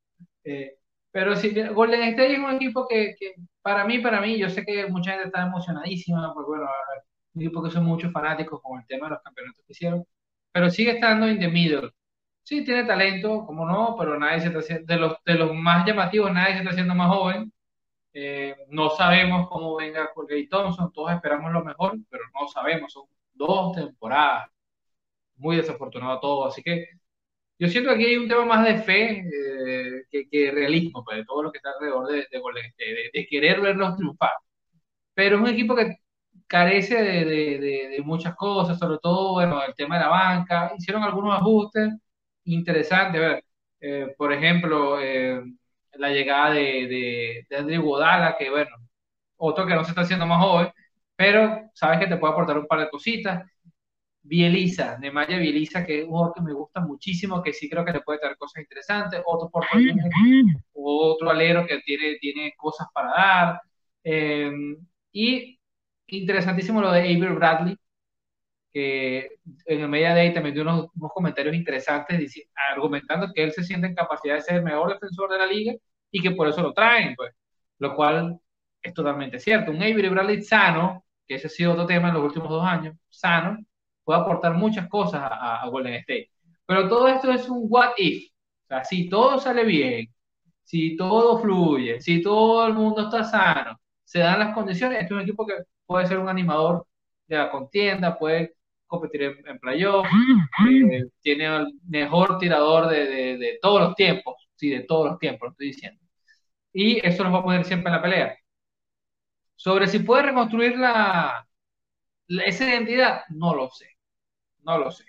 Eh, pero sí, Golden State es un equipo que, que, para mí, para mí, yo sé que mucha gente está emocionadísima, porque bueno, un equipo que son muchos fanáticos con el tema de los campeonatos que hicieron, pero sigue estando in the middle. Sí, tiene talento, como no, pero nadie se está haciendo, de los, de los más llamativos, nadie se está haciendo más joven. Eh, no sabemos cómo venga Colgate Thompson, todos esperamos lo mejor, pero no sabemos, son dos temporadas. Muy desafortunado todo, así que yo siento que aquí hay un tema más de fe eh, que, que, realismo, pues, de todo lo que está alrededor de, de, de, querer verlos triunfar. Pero es un equipo que carece de, muchas cosas, sobre todo, bueno, el tema de la banca. Hicieron algunos ajustes interesantes. Eh, por ejemplo, eh, la llegada de, de, Andrew Godala, que bueno, otro que no se está haciendo más joven, pero sabes que te puede aportar un par de cositas. Bieliza, Nemanja Bieliza, que es un jugador que me gusta muchísimo, que sí creo que te puede traer cosas interesantes. Otro por otro alero que tiene, tiene cosas para dar. Em, y interesantísimo lo de Avery Bradley, que en el Media Day también dio unos, unos comentarios interesantes argumentando que él se siente en capacidad de ser el mejor defensor de la liga y que por eso lo traen, pues, lo cual es totalmente cierto. Un Avery Bradley sano, que ese ha sido otro tema en los últimos dos años, sano, puede aportar muchas cosas a, a Golden State. Pero todo esto es un what if. O sea, si todo sale bien, si todo fluye, si todo el mundo está sano, se dan las condiciones, este es un equipo que puede ser un animador de la contienda, puede competir en, playoff, eh, tiene el mejor tirador de, todos los tiempos, sí, de todos los tiempos, lo estoy diciendo. Y eso nos va a poner siempre en la pelea. Sobre si puede reconstruir la, esa identidad, no lo sé, no lo sé.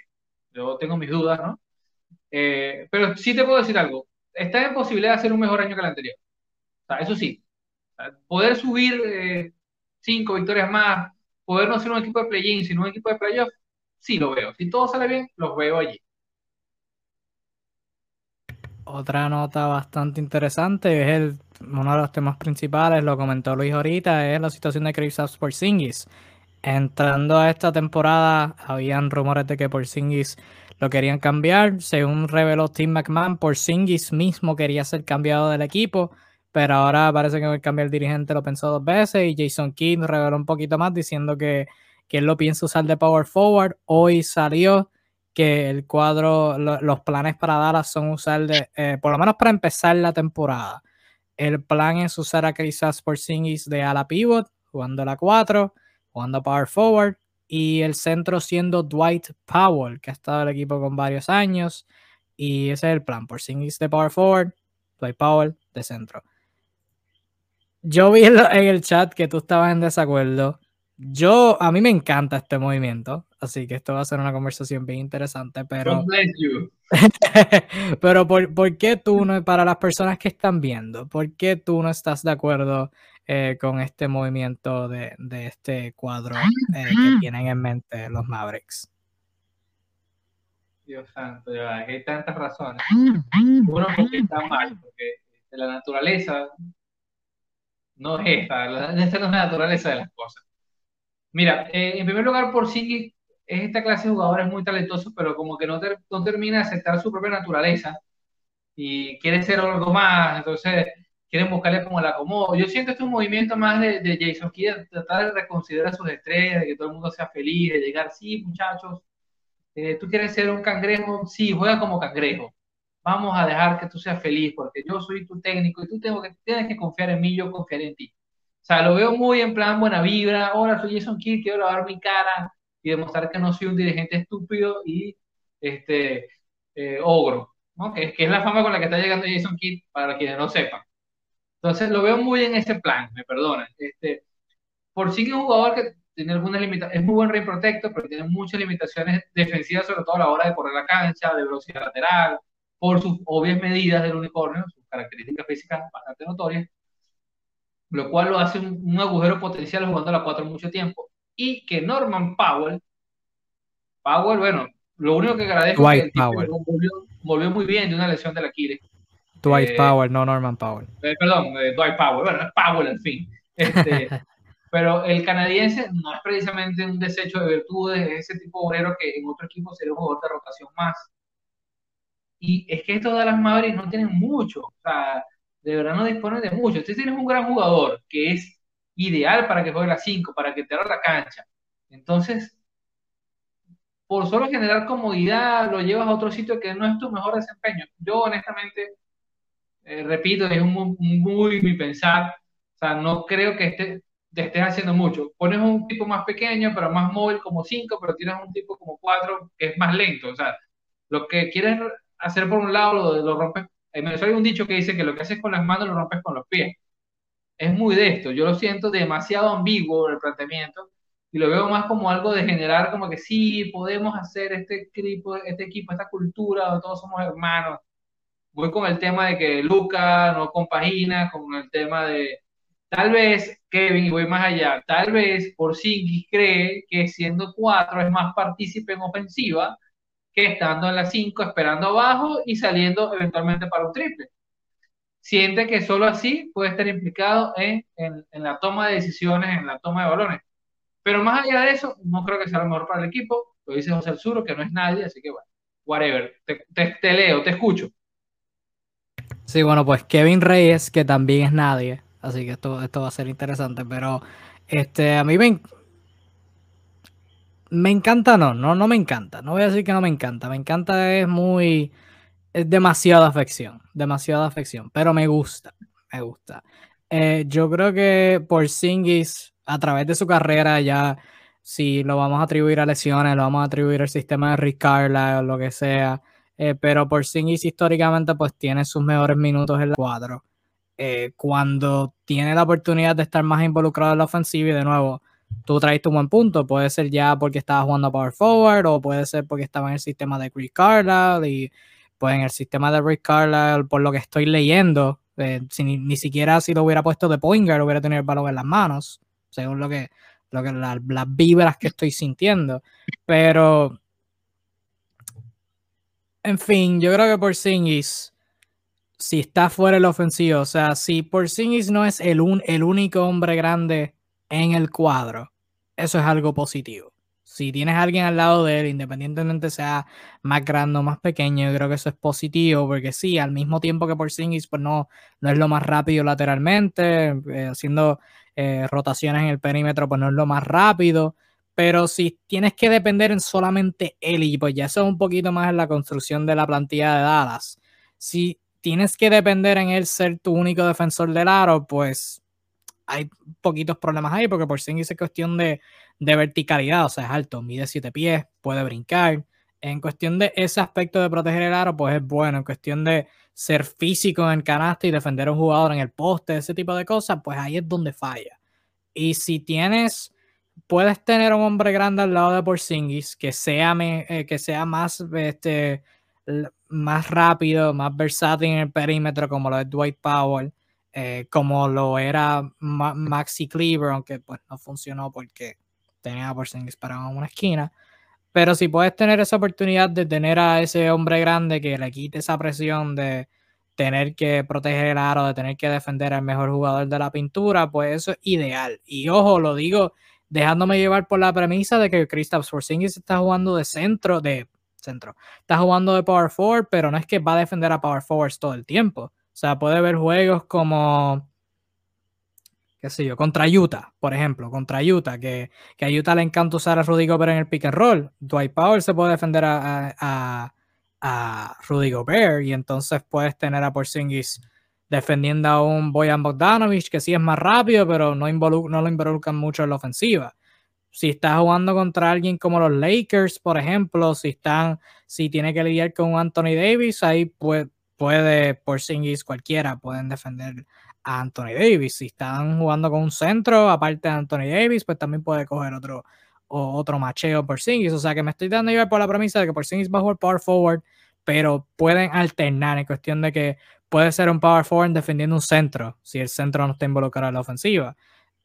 Yo tengo mis dudas, ¿no? Eh, pero sí te puedo decir algo, está en posibilidad de hacer un mejor año que el anterior. eso sí, poder subir, eh, cinco victorias más, poder no ser un equipo de play-in, sino un equipo de playoff, sí lo veo. Si todo sale bien, los veo allí. Otra nota bastante interesante es el, uno de los temas principales, lo comentó Luis ahorita, es la situación de Kristaps Porzingis. Entrando a esta temporada, habían rumores de que Porzingis lo querían cambiar. Según reveló Tim McMahon, Porzingis mismo quería ser cambiado del equipo, pero ahora parece que el cambio el dirigente lo pensó dos veces y Jason Kidd reveló un poquito más diciendo que, que él lo piensa usar de power forward. Hoy salió que el cuadro, los planes para Dallas son usar, de, eh, por lo menos para empezar la temporada. El plan es usar a Chris Porzingis de ala pivot, jugando la 4, jugando power forward, y el centro siendo Dwight Powell, que ha estado en el equipo con varios años, y ese es el plan, Porzingis de power forward, Dwight Powell de centro. Yo vi en el chat que tú estabas en desacuerdo. Yo, a mí me encanta este movimiento, así que esto va a ser una conversación bien interesante, pero... pero por, ¿por, qué tú no, para las personas que están viendo, por qué tú no estás de acuerdo eh, con este movimiento de, de este cuadro eh, que tienen en mente los Mavericks? Dios santo, ya, hay tantas razones. Uno porque está mal, porque la naturaleza no es esta, esta no es la naturaleza de las cosas. Mira, eh, en primer lugar, por sí es esta clase de jugadores muy talentosos, pero como que no, no termina de aceptar su propia naturaleza y quiere ser algo más, entonces quieren buscarle como el acomodo. Yo siento este un movimiento más de, de Jason Kidd, tratar de reconsiderar sus estrellas, de que todo el mundo sea feliz, de llegar, sí, muchachos, eh, tú quieres ser un cangrejo, sí, juega como cangrejo. Vamos a dejar que tú seas feliz, porque yo soy tu técnico y tú tengo que, tienes que confiar en mí, yo confiaré en ti. O sea, lo veo muy en plan buena vibra. Hola, soy Jason Kidd, quiero lavar mi cara y demostrar que no soy un dirigente estúpido y este eh, ogro, ¿no? Que, que, es la fama con la que está llegando Jason Kidd, para quienes no sepan. Entonces, lo veo muy en ese plan, me perdonan. Este, por sí que es un jugador que tiene algunas limitaciones, es muy buen ring protector, pero tiene muchas limitaciones defensivas, sobre todo a la hora de correr la cancha, de velocidad lateral, por sus obvias medidas del unicornio, sus características físicas bastante notorias lo cual lo hace un, agujero potencial jugando a la 4 mucho tiempo. Y que Norman Powell, Powell, bueno, lo único que agradezco es que Volvió, muy bien de una lesión de la Aquiles. Dwight eh, Powell, no Norman Powell. Eh, perdón, eh, Dwight Powell, bueno, es Powell en fin. Este, pero el canadiense no es precisamente un desecho de virtudes, es ese tipo de obrero que en otro equipo sería un jugador de rotación más. Y es que estos las Mavericks no tienen mucho. O sea, de verdad no dispone de mucho. Usted tienes un gran jugador que es ideal para que juegue la 5, para que te haga la cancha. Entonces, por solo generar comodidad, lo llevas a otro sitio que no es tu mejor desempeño. Yo, honestamente, eh, repito, es un, muy, mi pensar. O sea, no creo que esté, te estés haciendo mucho. Pones un tipo más pequeño, pero más móvil como 5, pero tienes un tipo como 4 que es más lento. O sea, lo que quieres hacer por un lado lo, lo rompes en Venezuela hay un dicho que dice que lo que haces con las manos lo rompes con los pies. Es muy de esto. Yo lo siento demasiado ambiguo el planteamiento y lo veo más como algo de generar como que sí, podemos hacer este equipo, este equipo, esta cultura, todos somos hermanos. Voy con el tema de que Luca no compagina, con el tema de tal vez Kevin, y voy más allá, tal vez por Porzingis cree que siendo cuatro es más partícipe en ofensiva que estando en la 5, esperando abajo y saliendo eventualmente para un triple. Siente que solo así puede estar implicado en, en, la toma de decisiones, en la toma de balones. Pero más allá de eso, no creo que sea lo mejor para el equipo. Lo dice José Alzuro, que no es nadie, así que bueno, whatever. Te, te, leo, te escucho. Sí, bueno, pues Kevin Reyes, que también es nadie, así que esto, esto va a ser interesante, pero este, a mí me, me encanta, no, no, no me encanta. No voy a decir que no me encanta. Me encanta, es muy. Es demasiada afección. Demasiada afección. Pero me gusta. Me gusta. Eh, yo creo que por Singis, a través de su carrera, ya. Si lo vamos a atribuir a lesiones, lo vamos a atribuir al sistema de Rick o lo que sea. Eh, pero por Singis, históricamente, pues tiene sus mejores minutos en el cuadro. Eh, cuando tiene la oportunidad de estar más involucrado en la ofensiva y de nuevo tú traiste un buen punto. Puede ser ya porque estaba jugando a Power Forward o puede ser porque estaba en el sistema de Rick Carlisle y pues en el sistema de Rick Carlisle, por lo que estoy leyendo, eh, ni, siquiera si lo hubiera puesto de Pointer hubiera tenido el balón en las manos. según lo que, lo que las vibras que estoy sintiendo. Pero, en fin, yo creo que Porzingis, si está fuera el ofensivo, o sea, si Porzingis no es el, un, el único hombre grande en el cuadro, eso es algo positivo. Si tienes a alguien al lado de él, independientemente sea más grande o más pequeño, yo creo que eso es positivo, porque sí, al mismo tiempo que Porzingis, pues no, no es lo más rápido lateralmente, eh, haciendo eh, rotaciones en el perímetro, pues no es lo más rápido, pero si tienes que depender en solamente él, y pues ya eso es un poquito más en la construcción de la plantilla de Dallas, si tienes que depender en él ser tu único defensor del aro, pues hay poquitos problemas ahí, porque Porzingis es cuestión de de verticalidad, o sea, es alto, mide 7 pies, puede brincar. En cuestión de ese aspecto de proteger el aro, pues es bueno. En cuestión de ser físico en canasta y defender a un jugador en el poste, ese tipo de cosas, pues ahí es donde falla. Y si tienes, puedes tener un hombre grande al lado de Porzingis que sea, eh, que sea más, este, más rápido, más versátil en el perímetro, como lo es Dwight Powell, eh, como lo era Maxi Cleaver, aunque pues no funcionó porque tenía a Porzingis para una esquina. Pero si puedes tener esa oportunidad de tener a ese hombre grande que le quite esa presión de tener que proteger el aro, de tener que defender al mejor jugador de la pintura, pues eso es ideal. Y ojo, lo digo dejándome llevar por la premisa de que Kristaps Porzingis está jugando de centro, de centro, está jugando de power forward, pero no es que va a defender a power forwards todo el tiempo. O sea, puede ver juegos como qué sé yo, contra Utah, por ejemplo, contra Utah, que, que a Utah le encanta usar a Rudy Gobert en el pick and roll. Dwight Powell se puede defender a, a, a Rudy Gobert y entonces puedes tener a Porzingis defendiendo a un Boyan Bogdanovich que sí es más rápido, pero no, no lo involucran mucho en la ofensiva. Si estás jugando contra alguien como los Lakers, por ejemplo, si están, si tiene que lidiar con Anthony Davis, ahí puede, puede Porzingis cualquiera pueden defender a Anthony Davis. Si están jugando con un centro, aparte de Anthony Davis, pues también puede coger otro, o otro macheo por Singis. O sea que me estoy dando llevar por la premisa de que por Singis va a jugar power forward, pero pueden alternar en cuestión de que puede ser un power forward defendiendo un centro, si el centro no está involucrado en la ofensiva.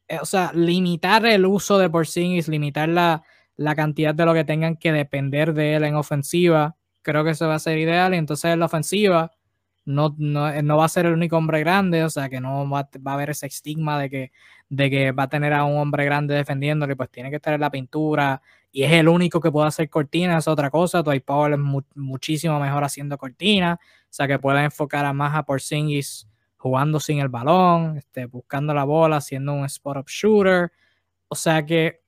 Eh, o sea, limitar el uso de Porzingis, limitar la, la cantidad de lo que tengan que depender de él en ofensiva, creo que eso va a ser ideal. Y entonces en la ofensiva, no, no, va a ser el único hombre grande, o sea que no va, a haber ese estigma de que, de que va a tener a un hombre grande defendiéndole, pues tiene que estar en la pintura y es el único que puede hacer cortinas, es otra cosa, Dwight Powell es muchísimo mejor haciendo cortinas, o sea que puede enfocar a más a Porzingis jugando sin el balón, este, buscando la bola, siendo un spot-up shooter, o sea que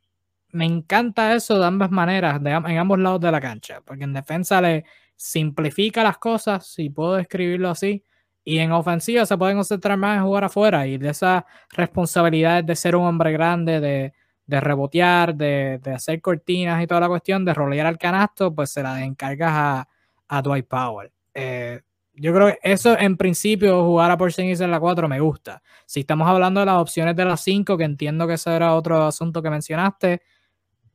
me encanta eso de ambas maneras, en ambos lados de la cancha, porque en defensa le simplifica las cosas, si puedo describirlo así, y en ofensiva se pueden concentrar más en jugar afuera y de esas responsabilidades de ser un hombre grande, de, de rebotear, de, de, hacer cortinas y toda la cuestión, de rolear al canasto, pues se la encargas a, a Dwight Powell. Eh, yo creo que eso en principio, jugar a Porzingis en la 4 me gusta. Si estamos hablando de las opciones de las 5, que entiendo que ese era otro asunto que mencionaste,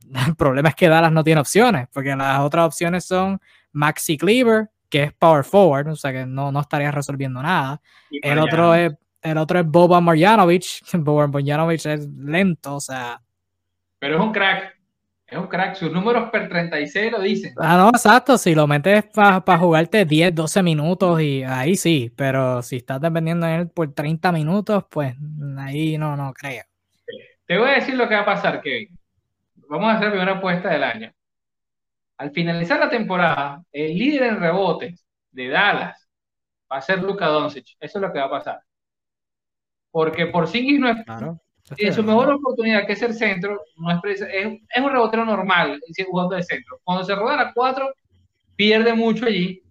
el problema es que Dallas no tiene opciones, porque las otras opciones son Maxi Cleaver, que es power forward, o sea que no, no estaría resolviendo nada. El otro, es, el otro es Boban Marjanovic. Boban Marjanovic es lento, o sea. Pero es un crack. Es un crack. Sus números per 36 lo dicen. Ah, no, exacto. Si lo metes para jugarte 10, 12 minutos y ahí sí. Pero si estás dependiendo de él por 30 minutos, pues ahí no, no creo. Te voy a decir lo que va a pasar, Kevin. Vamos a hacer la primera apuesta del año. Al finalizar la temporada, el líder en rebotes de Dallas va a ser Luka Doncic. Eso es lo que va a pasar. Porque por sí no es. Claro. En su mejor oportunidad, que es el centro, no es, es, un rebotero normal jugando de centro. Cuando se roda a cuatro, pierde mucho allí.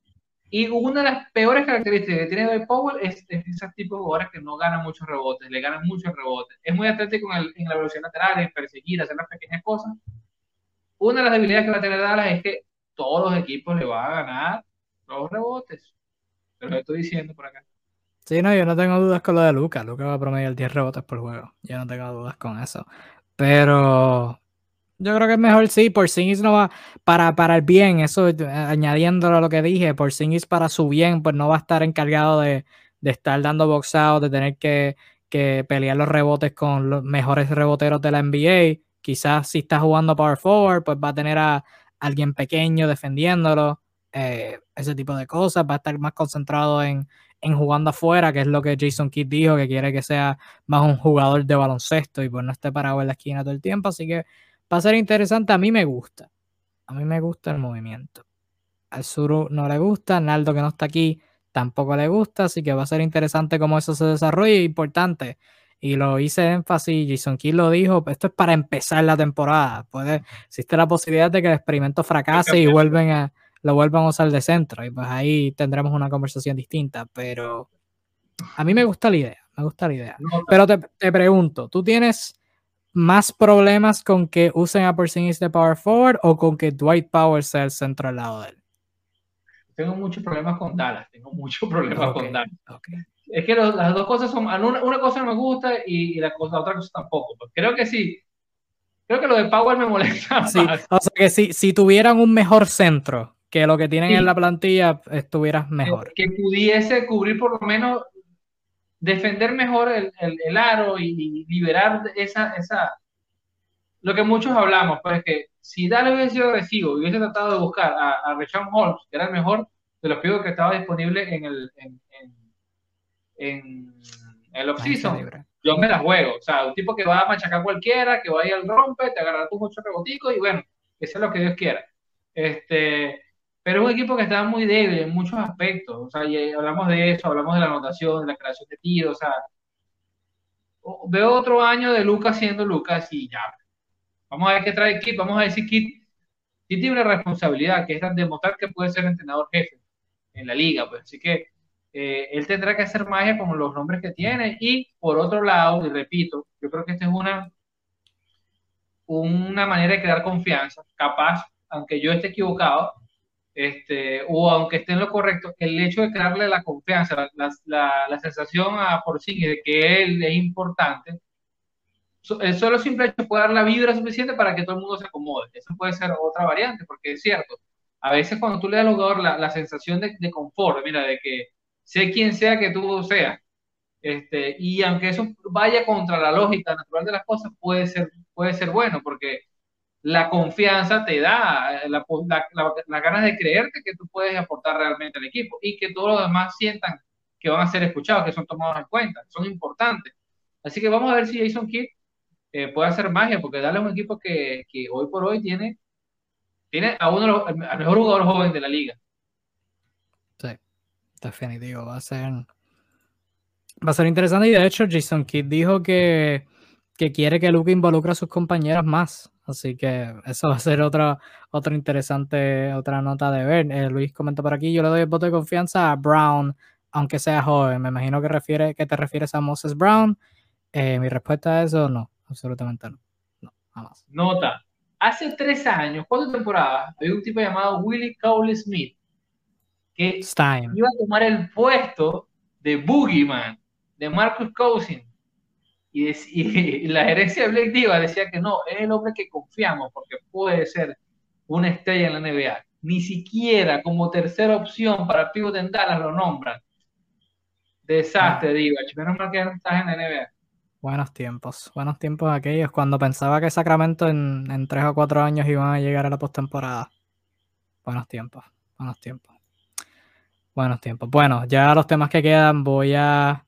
Y una de las peores características que tiene Dwight Powell es, ese tipo de jugadores que no ganan muchos rebotes, le ganan muchos rebotes. Es muy atlético en, en la velocidad lateral, en perseguir, hacer las pequeñas cosas, una de las debilidades que va a tener Dallas es que todos los equipos le van a ganar los rebotes. Te lo estoy diciendo por acá. Sí, no, yo no tengo dudas con lo de Luca. Luca va a promediar 10 rebotes por juego. Yo no tengo dudas con eso. Pero yo creo que es mejor sí, por Singis no va para, para el bien, eso añadiéndolo a lo que dije, por Singis para su bien, pues no va a estar encargado de, estar dando boxeo, de tener que, que pelear los rebotes con los mejores reboteros de la NBA. Quizás si está jugando power forward, pues va a tener a alguien pequeño defendiéndolo, eh, ese tipo de cosas. Va a estar más concentrado en, en jugando afuera, que es lo que Jason Kidd dijo, que quiere que sea más un jugador de baloncesto y pues no esté parado en la esquina todo el tiempo. Así que va a ser interesante. A mí me gusta. A mí me gusta el movimiento. Al Suru no le gusta, Naldo que no está aquí tampoco le gusta, así que va a ser interesante cómo eso se desarrolla, importante. Y lo hice énfasis, Jason Kidd lo dijo, esto es para empezar la temporada. Puede, existe la posibilidad de que el experimento fracase y vuelven a, lo vuelvan a usar de centro. Y pues ahí tendremos una conversación distinta. Pero a mí me gusta la idea, me gusta la idea. Pero te, te pregunto, ¿tú tienes más problemas con que usen a Porzingis de power forward o con que Dwight Powell sea el centro al lado de él? tengo muchos problemas con Dallas, tengo muchos problemas con Dallas. Es que las dos cosas son, una, una, cosa no me gusta y, la, cosa, otra cosa tampoco. Pues creo que sí, creo que lo de Power me molesta sí, O sea que si, si tuvieran un mejor centro que lo que tienen en la plantilla, estuvieras mejor. Que, pudiese cubrir por lo menos, defender mejor el, el, el aro y, liberar esa, esa, lo que muchos hablamos, pues que si Dallas hubiese sido agresivo y hubiese tratado de buscar a, a Holmes, que era el mejor de los pibos que estaba disponible en el, en, en, el off-season, yo me la juego. O sea, un tipo que va a machacar cualquiera, que va a ir al rompe, te agarra tus ocho reboticos y bueno, eso es lo que Dios quiera. Este, pero es un equipo que está muy débil en muchos aspectos. O sea, y hablamos de eso, hablamos de la anotación, de la creación de tiros. O sea, veo otro año de Lucas siendo Lucas y ya, Vamos a ver qué trae Kit. Vamos a ver si Kit, tiene una responsabilidad, que es demostrar que puede ser entrenador jefe en la liga. Pues. Así que eh, él tendrá que hacer magia con los nombres que tiene. Y por otro lado, y repito, yo creo que esta es una, una manera de crear confianza. Capaz, aunque yo esté equivocado, este, o aunque esté en lo correcto, el hecho de crearle la confianza, la, la, la sensación a por sí de que él es importante, el solo simple hecho puede dar la vibra suficiente para que todo el mundo se acomode. Eso puede ser otra variante, porque es cierto. A veces cuando tú le das al jugador la, sensación de, confort, mira, de que sé quien sea que tú seas, este, y aunque eso vaya contra la lógica natural de las cosas, puede ser, puede ser bueno, porque la confianza te da la, las ganas de creerte que tú puedes aportar realmente al equipo y que todos los demás sientan que van a ser escuchados, que son tomados en cuenta, son importantes. Así que vamos a ver si Jason Kidd eh, puede hacer magia, porque darle a un equipo que, que, hoy por hoy tiene, tiene a uno al mejor jugador joven de la liga. Definitivo, va a ser va a ser interesante y de hecho Jason Kidd dijo que, que quiere que Luke involucre a sus compañeros más. Así que eso va a ser otra, otra interesante, otra nota de ver. Eh, Luis comenta por aquí, yo le doy el voto de confianza a Brown, aunque sea joven. Me imagino que, refiere, que te refieres a Moses Brown. Eh, mi respuesta a eso, no absolutamente no. No, jamás. Nota. Hace tres años, cuatro temporadas, había un tipo llamado Willie Cowley Smith que iba a tomar el puesto de Boogeyman, de Marcus Cousin. Y, la gerencia de Blake Diva decía que no, es el hombre que confiamos porque puede ser una estrella en la NBA. Ni siquiera como tercera opción para pivot en Dallas lo nombran. Desastre, Diva. Menos mal que no estás en la NBA. Buenos tiempos, buenos tiempos aquellos, cuando pensaba que Sacramento en, en tres o cuatro años iban a llegar a la postemporada. Buenos tiempos, buenos tiempos. Buenos tiempos. Bueno, ya los temas que quedan voy a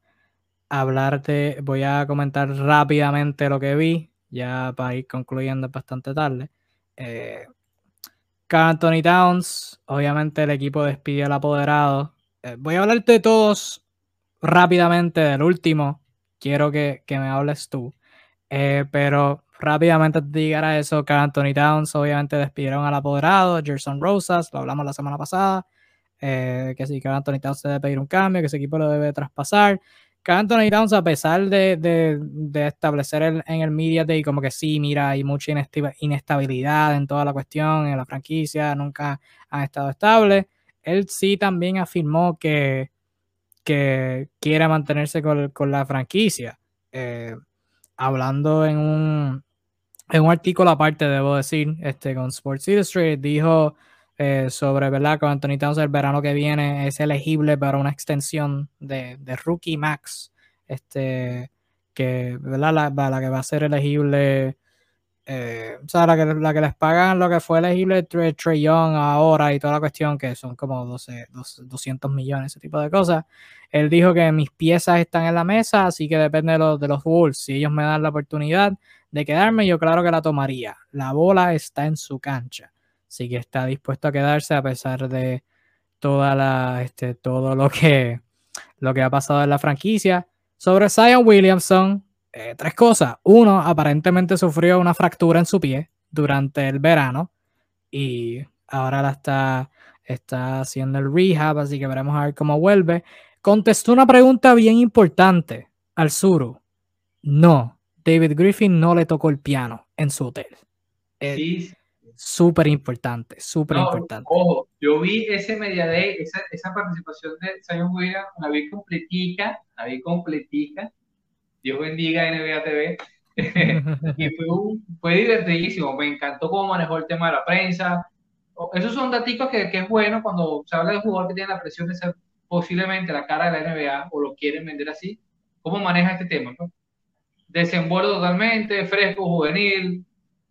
hablarte, voy a comentar rápidamente lo que vi, ya para ir concluyendo bastante tarde. Eh, Anthony Towns, obviamente el equipo despidió al apoderado. Eh, voy a hablarte de todos rápidamente del último, quiero que, me hables tú. Eh, pero rápidamente te llegar eso, que Anthony Towns obviamente despidieron al apoderado, Gerson Rosas, lo hablamos la semana pasada, eh, que sí, que Anthony Towns debe pedir un cambio, que ese equipo lo debe traspasar. Que Anthony Towns, a pesar de, establecer en el media day como que sí, mira, hay mucha inestabilidad en toda la cuestión, en la franquicia, nunca han estado estables, él sí también afirmó que que quiere mantenerse con, la franquicia. Eh, hablando en un, en un artículo aparte, debo decir, este, con Sports Illustrated, dijo eh, sobre, ¿verdad? Con Anthony Towns el verano que viene es elegible para una extensión de, de rookie max, este, que, ¿verdad? La, la que va a ser elegible eh, o sea, la que, la que les pagan lo que fue elegible Trey Young ahora y toda la cuestión, que son como 12, 200 millones, ese tipo de cosas. Él dijo que mis piezas están en la mesa, así que depende de los, de los Bulls. Si ellos me dan la oportunidad de quedarme, yo claro que la tomaría. La bola está en su cancha, así que está dispuesto a quedarse a pesar de toda la, este, todo lo que, lo que ha pasado en la franquicia. Sobre Zion Williamson, eh, tres cosas. Uno, aparentemente sufrió una fractura en su pie durante el verano y ahora la está, está haciendo el rehab, así que veremos a ver cómo vuelve. Contestó una pregunta bien importante al Suru. No, David Griffin no le tocó el piano en su hotel. Sí. Súper importante, súper importante. Ojo, yo vi ese Media Day, esa, esa participación de Zion Williams, la vi completica, la vi completica Dios bendiga NBA TV. y fue, fue divertidísimo, me encantó cómo manejó el tema de la prensa. Esos son datos que, que, es bueno cuando se habla de un jugador que tiene la presión de ser posiblemente la cara de la NBA o lo quieren vender así. ¿Cómo maneja este tema? No? Desenvuelve totalmente, fresco, juvenil,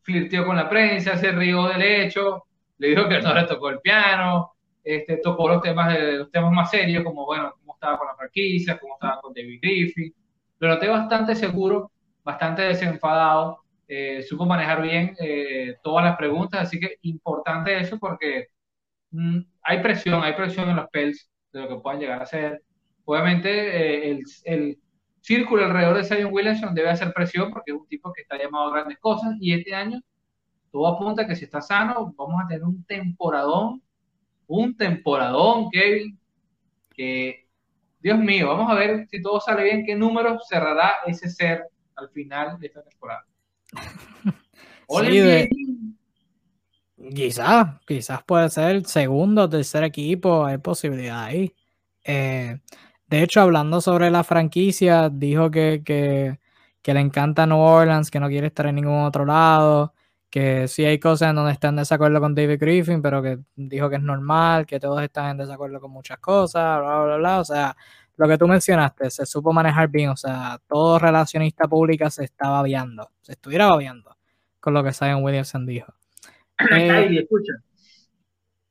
flirteó con la prensa, se rió del hecho, le dijo que no le tocó el piano, este, tocó los temas, de, los temas más serios, como bueno, cómo estaba con la franquicia, cómo estaba con David Griffin lo noté bastante seguro, bastante desenfadado, eh, supo manejar bien eh, todas las preguntas, así que importante eso porque mm, hay presión, hay presión en los Pels de lo que puedan llegar a ser. Obviamente eh, el, el, círculo alrededor de Zion Williamson debe hacer presión porque es un tipo que está llamado a grandes cosas y este año todo apunta a que si está sano vamos a tener un temporadón, un temporadón, Kevin, que Dios mío, vamos a ver si todo sale bien, qué número cerrará ese ser al final de esta temporada. Quizás, quizás puede ser segundo o tercer equipo, hay posibilidad ahí. Eh, de hecho, hablando sobre la franquicia, dijo que, que, que, le encanta New Orleans, que no quiere estar en ningún otro lado, que sí hay cosas en donde está en desacuerdo con David Griffin, pero que dijo que es normal, que todos están en desacuerdo con muchas cosas, bla, bla, bla. O sea, lo que tú mencionaste, se supo manejar bien, o sea, todo relacionista pública se estaba viendo, se estuviera viendo con lo que Zion Williamson dijo. Eh, escucha.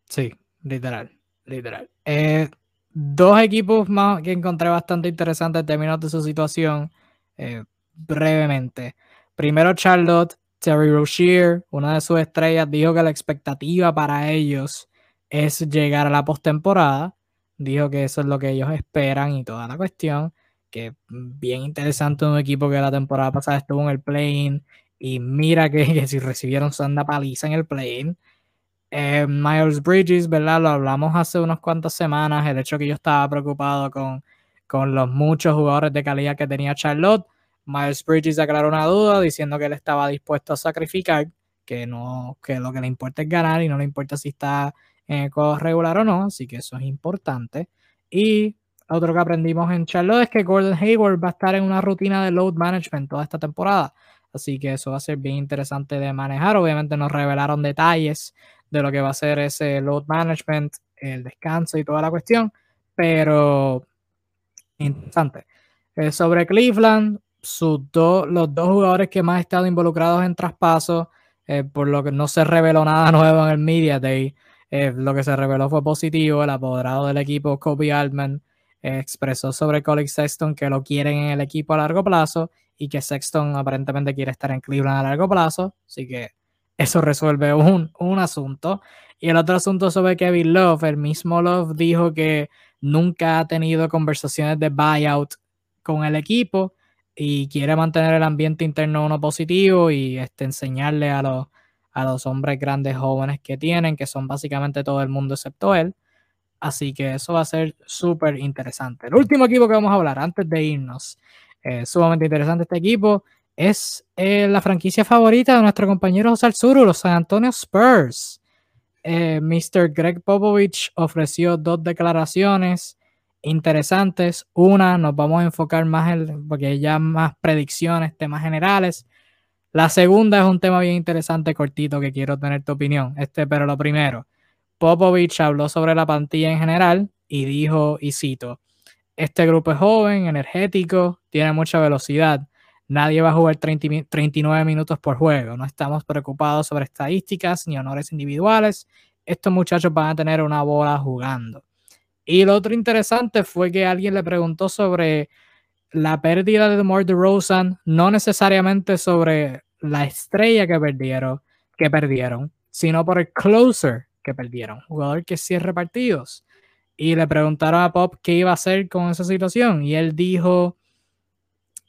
Sí, literal, literal. Eh, dos equipos más que encontré bastante interesantes en términos de su situación, eh, brevemente. Primero Charlotte, Terry Rozier, una de sus estrellas, dijo que la expectativa para ellos es llegar a la postemporada. Dijo que eso es lo que ellos esperan y toda la cuestión. Que bien interesante un equipo que la temporada pasada estuvo en el play y mira que, si recibieron sanda paliza en el play eh, Miles Bridges, ¿verdad? Lo hablamos hace unas cuantas semanas, el hecho que yo estaba preocupado con, con los muchos jugadores de calidad que tenía Charlotte Miles Bridges aclaró una duda diciendo que él estaba dispuesto a sacrificar, que no, que lo que le importa es ganar y no le importa si está en el juego regular o no, así que eso es importante. Y otro que aprendimos en Charlotte es que Gordon Hayward va a estar en una rutina de load management toda esta temporada, así que eso va a ser bien interesante de manejar. Obviamente nos revelaron detalles de lo que va a ser ese load management, el descanso y toda la cuestión, pero interesante. Eh, sobre Cleveland, los dos jugadores que más han estado involucrados en traspasos, eh, por lo que no se reveló nada nuevo en el Media Day. Eh, lo que se reveló fue positivo. El apoderado del equipo, Kobe Altman, expresó sobre Colin Sexton que lo quieren en el equipo a largo plazo y que Sexton aparentemente quiere estar en Cleveland a largo plazo. Así que eso resuelve un, un asunto. Y el otro asunto sobre Kevin Love, el mismo Love dijo que nunca ha tenido conversaciones de buyout con el equipo y quiere mantener el ambiente interno uno positivo y este, enseñarle a los, a los hombres grandes jóvenes que tienen, que son básicamente todo el mundo excepto él. Así que eso va a ser súper interesante. El último equipo que vamos a hablar antes de irnos, eh, sumamente interesante este equipo, es eh, la franquicia favorita de nuestro compañero José Alzuru, los San Antonio Spurs. Eh, Mr. Greg Popovich ofreció dos declaraciones interesantes. Una, nos vamos a enfocar más en, porque ya más predicciones, temas generales. La segunda es un tema bien interesante, cortito, que quiero tener tu opinión. Este, pero lo primero, Popovich habló sobre la plantilla en general y dijo, y cito, este grupo es joven, energético, tiene mucha velocidad. Nadie va a jugar 39 minutos por juego. No estamos preocupados sobre estadísticas ni honores individuales. Estos muchachos van a tener una bola jugando. Y lo otro interesante fue que alguien le preguntó sobre la pérdida de DeMar DeRozan, no necesariamente sobre la estrella que perdieron, que perdieron, sino por el closer que perdieron, jugador que cierre partidos. Y le preguntaron a Pop qué iba a hacer con esa situación y él dijo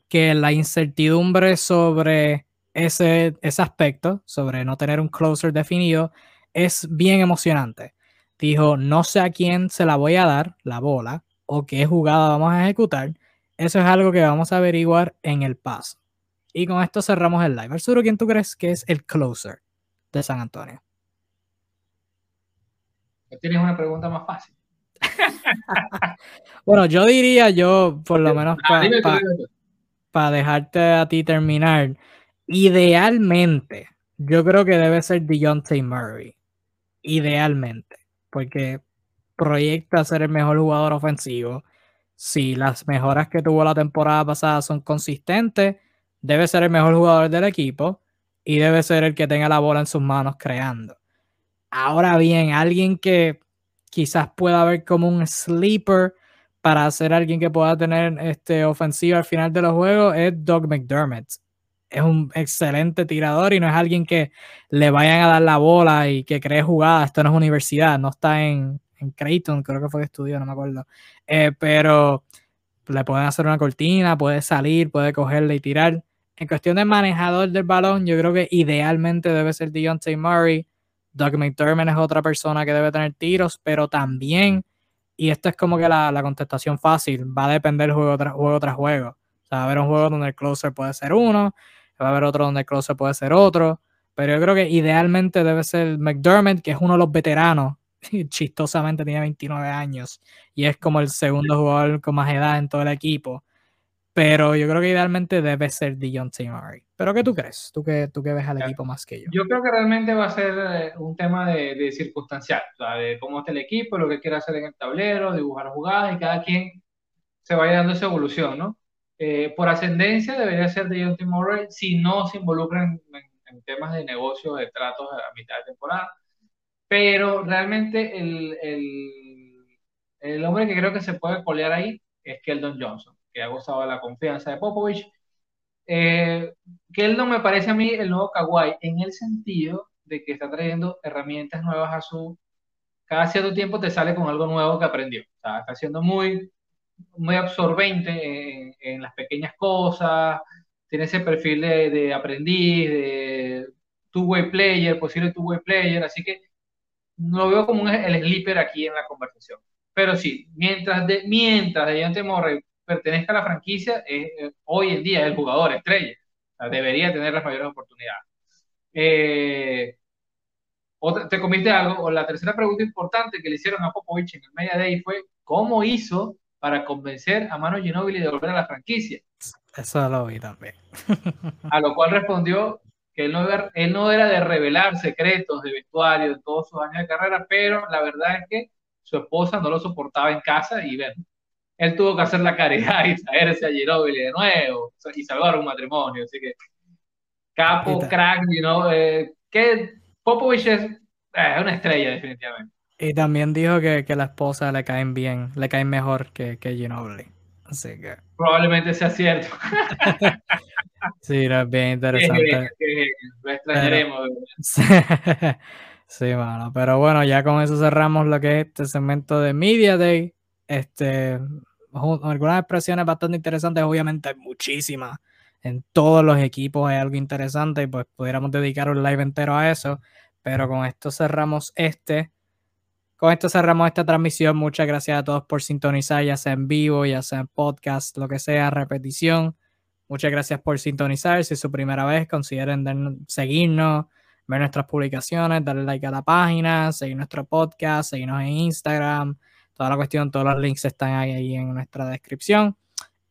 que la incertidumbre sobre ese, ese aspecto, sobre no tener un closer definido, es bien emocionante. Dijo, no sé a quién se la voy a dar, la bola, o qué jugada vamos a ejecutar. Eso es algo que vamos a averiguar en el paso. Y con esto cerramos el live. Arturo, ¿quién tú crees que es el closer de San Antonio? Tienes una pregunta más fácil. bueno, yo diría yo, por lo menos para dejarte a ti terminar, idealmente, yo creo que debe ser Deontay Murray. Idealmente. Porque proyecta ser el mejor jugador ofensivo. Si las mejoras que tuvo la temporada pasada son consistentes, debe ser el mejor jugador del equipo y debe ser el que tenga la bola en sus manos creando. Ahora bien, alguien que quizás pueda ver como un sleeper para ser alguien que pueda tener este ofensiva al final de los juegos es Doug McDermott. Es un excelente tirador y no es alguien que le vayan a dar la bola y que cree jugadas. Esto no es universidad, no está en, en Creighton, creo que fue que estudió, no me acuerdo. Eh, pero le pueden hacer una cortina, puede salir, puede cogerle y tirar. En cuestión de manejador del balón, yo creo que idealmente debe ser Deontay Murray. Doug McDermott es otra persona que debe tener tiros, pero también, y esto es como que la, contestación fácil, va a depender juego tras juego tras juego. O sea, va a haber un juego donde el closer puede ser uno, va a haber otro donde el closer puede ser otro, pero yo creo que idealmente debe ser McDermott, que es uno de los veteranos, chistosamente tiene 29 años y es como el segundo jugador con más edad en todo el equipo. Pero yo creo que idealmente debe ser Dion Murray. ¿Pero qué tú crees? ¿Tú que, tú que ves al equipo más que yo? Yo creo que realmente va a ser eh, un tema de, de circunstancial, o sea, de cómo está el equipo, lo que quiere hacer en el tablero, dibujar jugadas y cada quien se vaya dando esa evolución, ¿no? Eh, por ascendencia debería ser de Murray si no se involucran en, temas de negocio, de tratos a mitad de temporada. Pero realmente el, el, el hombre que creo que se puede colear ahí es Keldon Johnson que ha gozado de la confianza de Popovich. Eh, que él no me parece a mí el nuevo Kawhi en el sentido de que está trayendo herramientas nuevas a su... Cada cierto tiempo te sale con algo nuevo que aprendió. está siendo muy, muy absorbente en, las pequeñas cosas, tiene ese perfil de, de aprendiz, de two-way player, posible two-way player, así que no veo como el sleeper aquí en la conversación. Pero sí, mientras, de, mientras Deontay Morre pertenezca a la franquicia, eh, hoy en día es el jugador estrella. debería tener las mayores oportunidades. Eh, te comiste algo, o la tercera pregunta importante que le hicieron a Popovich en el Media Day fue, ¿cómo hizo para convencer a Mano Ginóbili de volver a la franquicia? Eso lo vi también. a lo cual respondió que él no, era, él no era de revelar secretos de vestuario de todos sus años de carrera, pero la verdad es que su esposa no lo soportaba en casa y bueno, él tuvo que hacer la caridad y traerse a Ginobili de nuevo y salvar un matrimonio. Así que, capo, crack, you know, eh, que Popovich es, eh, una estrella, definitivamente. Y también dijo que, que, la esposa le caen bien, le caen mejor que, que Ginobili. Así que. Probablemente sea cierto. sí, es bien interesante. lo extrañaremos. sí, bueno, pero bueno, ya con eso cerramos lo que es este segmento de Media Day. Este, algunas expresiones bastante interesantes, obviamente muchísimas. En todos los equipos hay algo interesante y pues pudiéramos dedicar un live entero a eso. Pero con esto cerramos este. Con esto cerramos esta transmisión. Muchas gracias a todos por sintonizar, ya sea en vivo, ya sea en podcast, lo que sea, repetición. Muchas gracias por sintonizar. Si es su primera vez, consideren seguirnos, ver nuestras publicaciones, darle like a la página, seguir nuestro podcast, seguirnos en Instagram, toda la cuestión, todos los links están ahí, en nuestra descripción.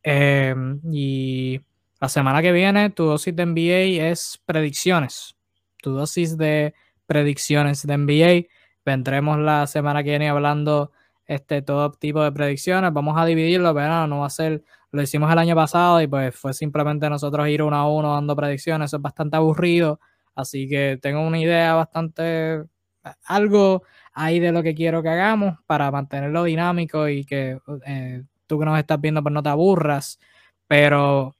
Em, y la semana que viene, tu dosis de NBA es predicciones. Tu dosis de predicciones de NBA. Vendremos la semana que viene hablando este todo tipo de predicciones. Vamos a dividirlo, pero no va a ser lo hicimos el año pasado y pues fue simplemente nosotros ir uno a uno dando predicciones, eso es bastante aburrido, así que tengo una idea bastante, algo ahí de lo que quiero que hagamos para mantenerlo dinámico y que eh, tú que nos estás viendo pues no te aburras, pero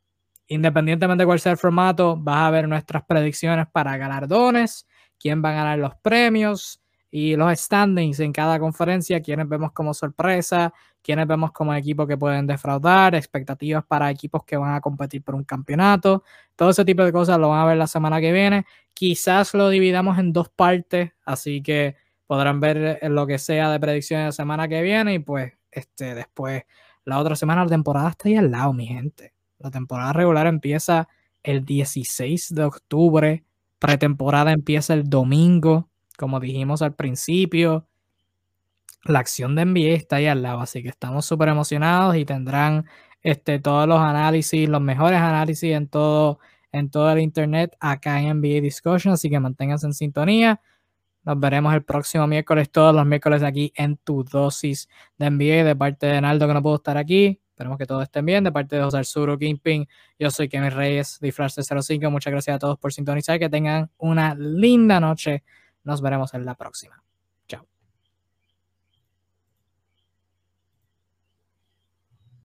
independientemente de cuál sea el formato, vas a ver nuestras predicciones para galardones, quién va a ganar los premios y los standings en cada conferencia, quienes vemos como sorpresa, quienes vemos como equipos que pueden defraudar, expectativas para equipos que van a competir por un campeonato, todo ese tipo de cosas lo van a ver la semana que viene. Quizás lo dividamos en dos partes, así que podrán ver lo que sea de predicciones la semana que viene y pues este, después la otra semana la temporada está ahí al lado, mi gente. La temporada regular empieza el 16 de octubre, pretemporada empieza el domingo, como dijimos al principio. La acción de NBA está ahí al lado, así que estamos súper emocionados y tendrán este, todos los análisis, los mejores análisis en todo, en todo el internet acá en NBA Discussion, así que manténganse en sintonía. Nos veremos el próximo miércoles, todos los miércoles aquí en tu dosis de NBA de parte de Naldo que no puedo estar aquí. Esperemos que todos estén bien. De parte de José Arzuro Kingpin, yo soy Kevin Reyes, Disfraz 05. Muchas gracias a todos por sintonizar. Que tengan una linda noche. Nos veremos en la próxima.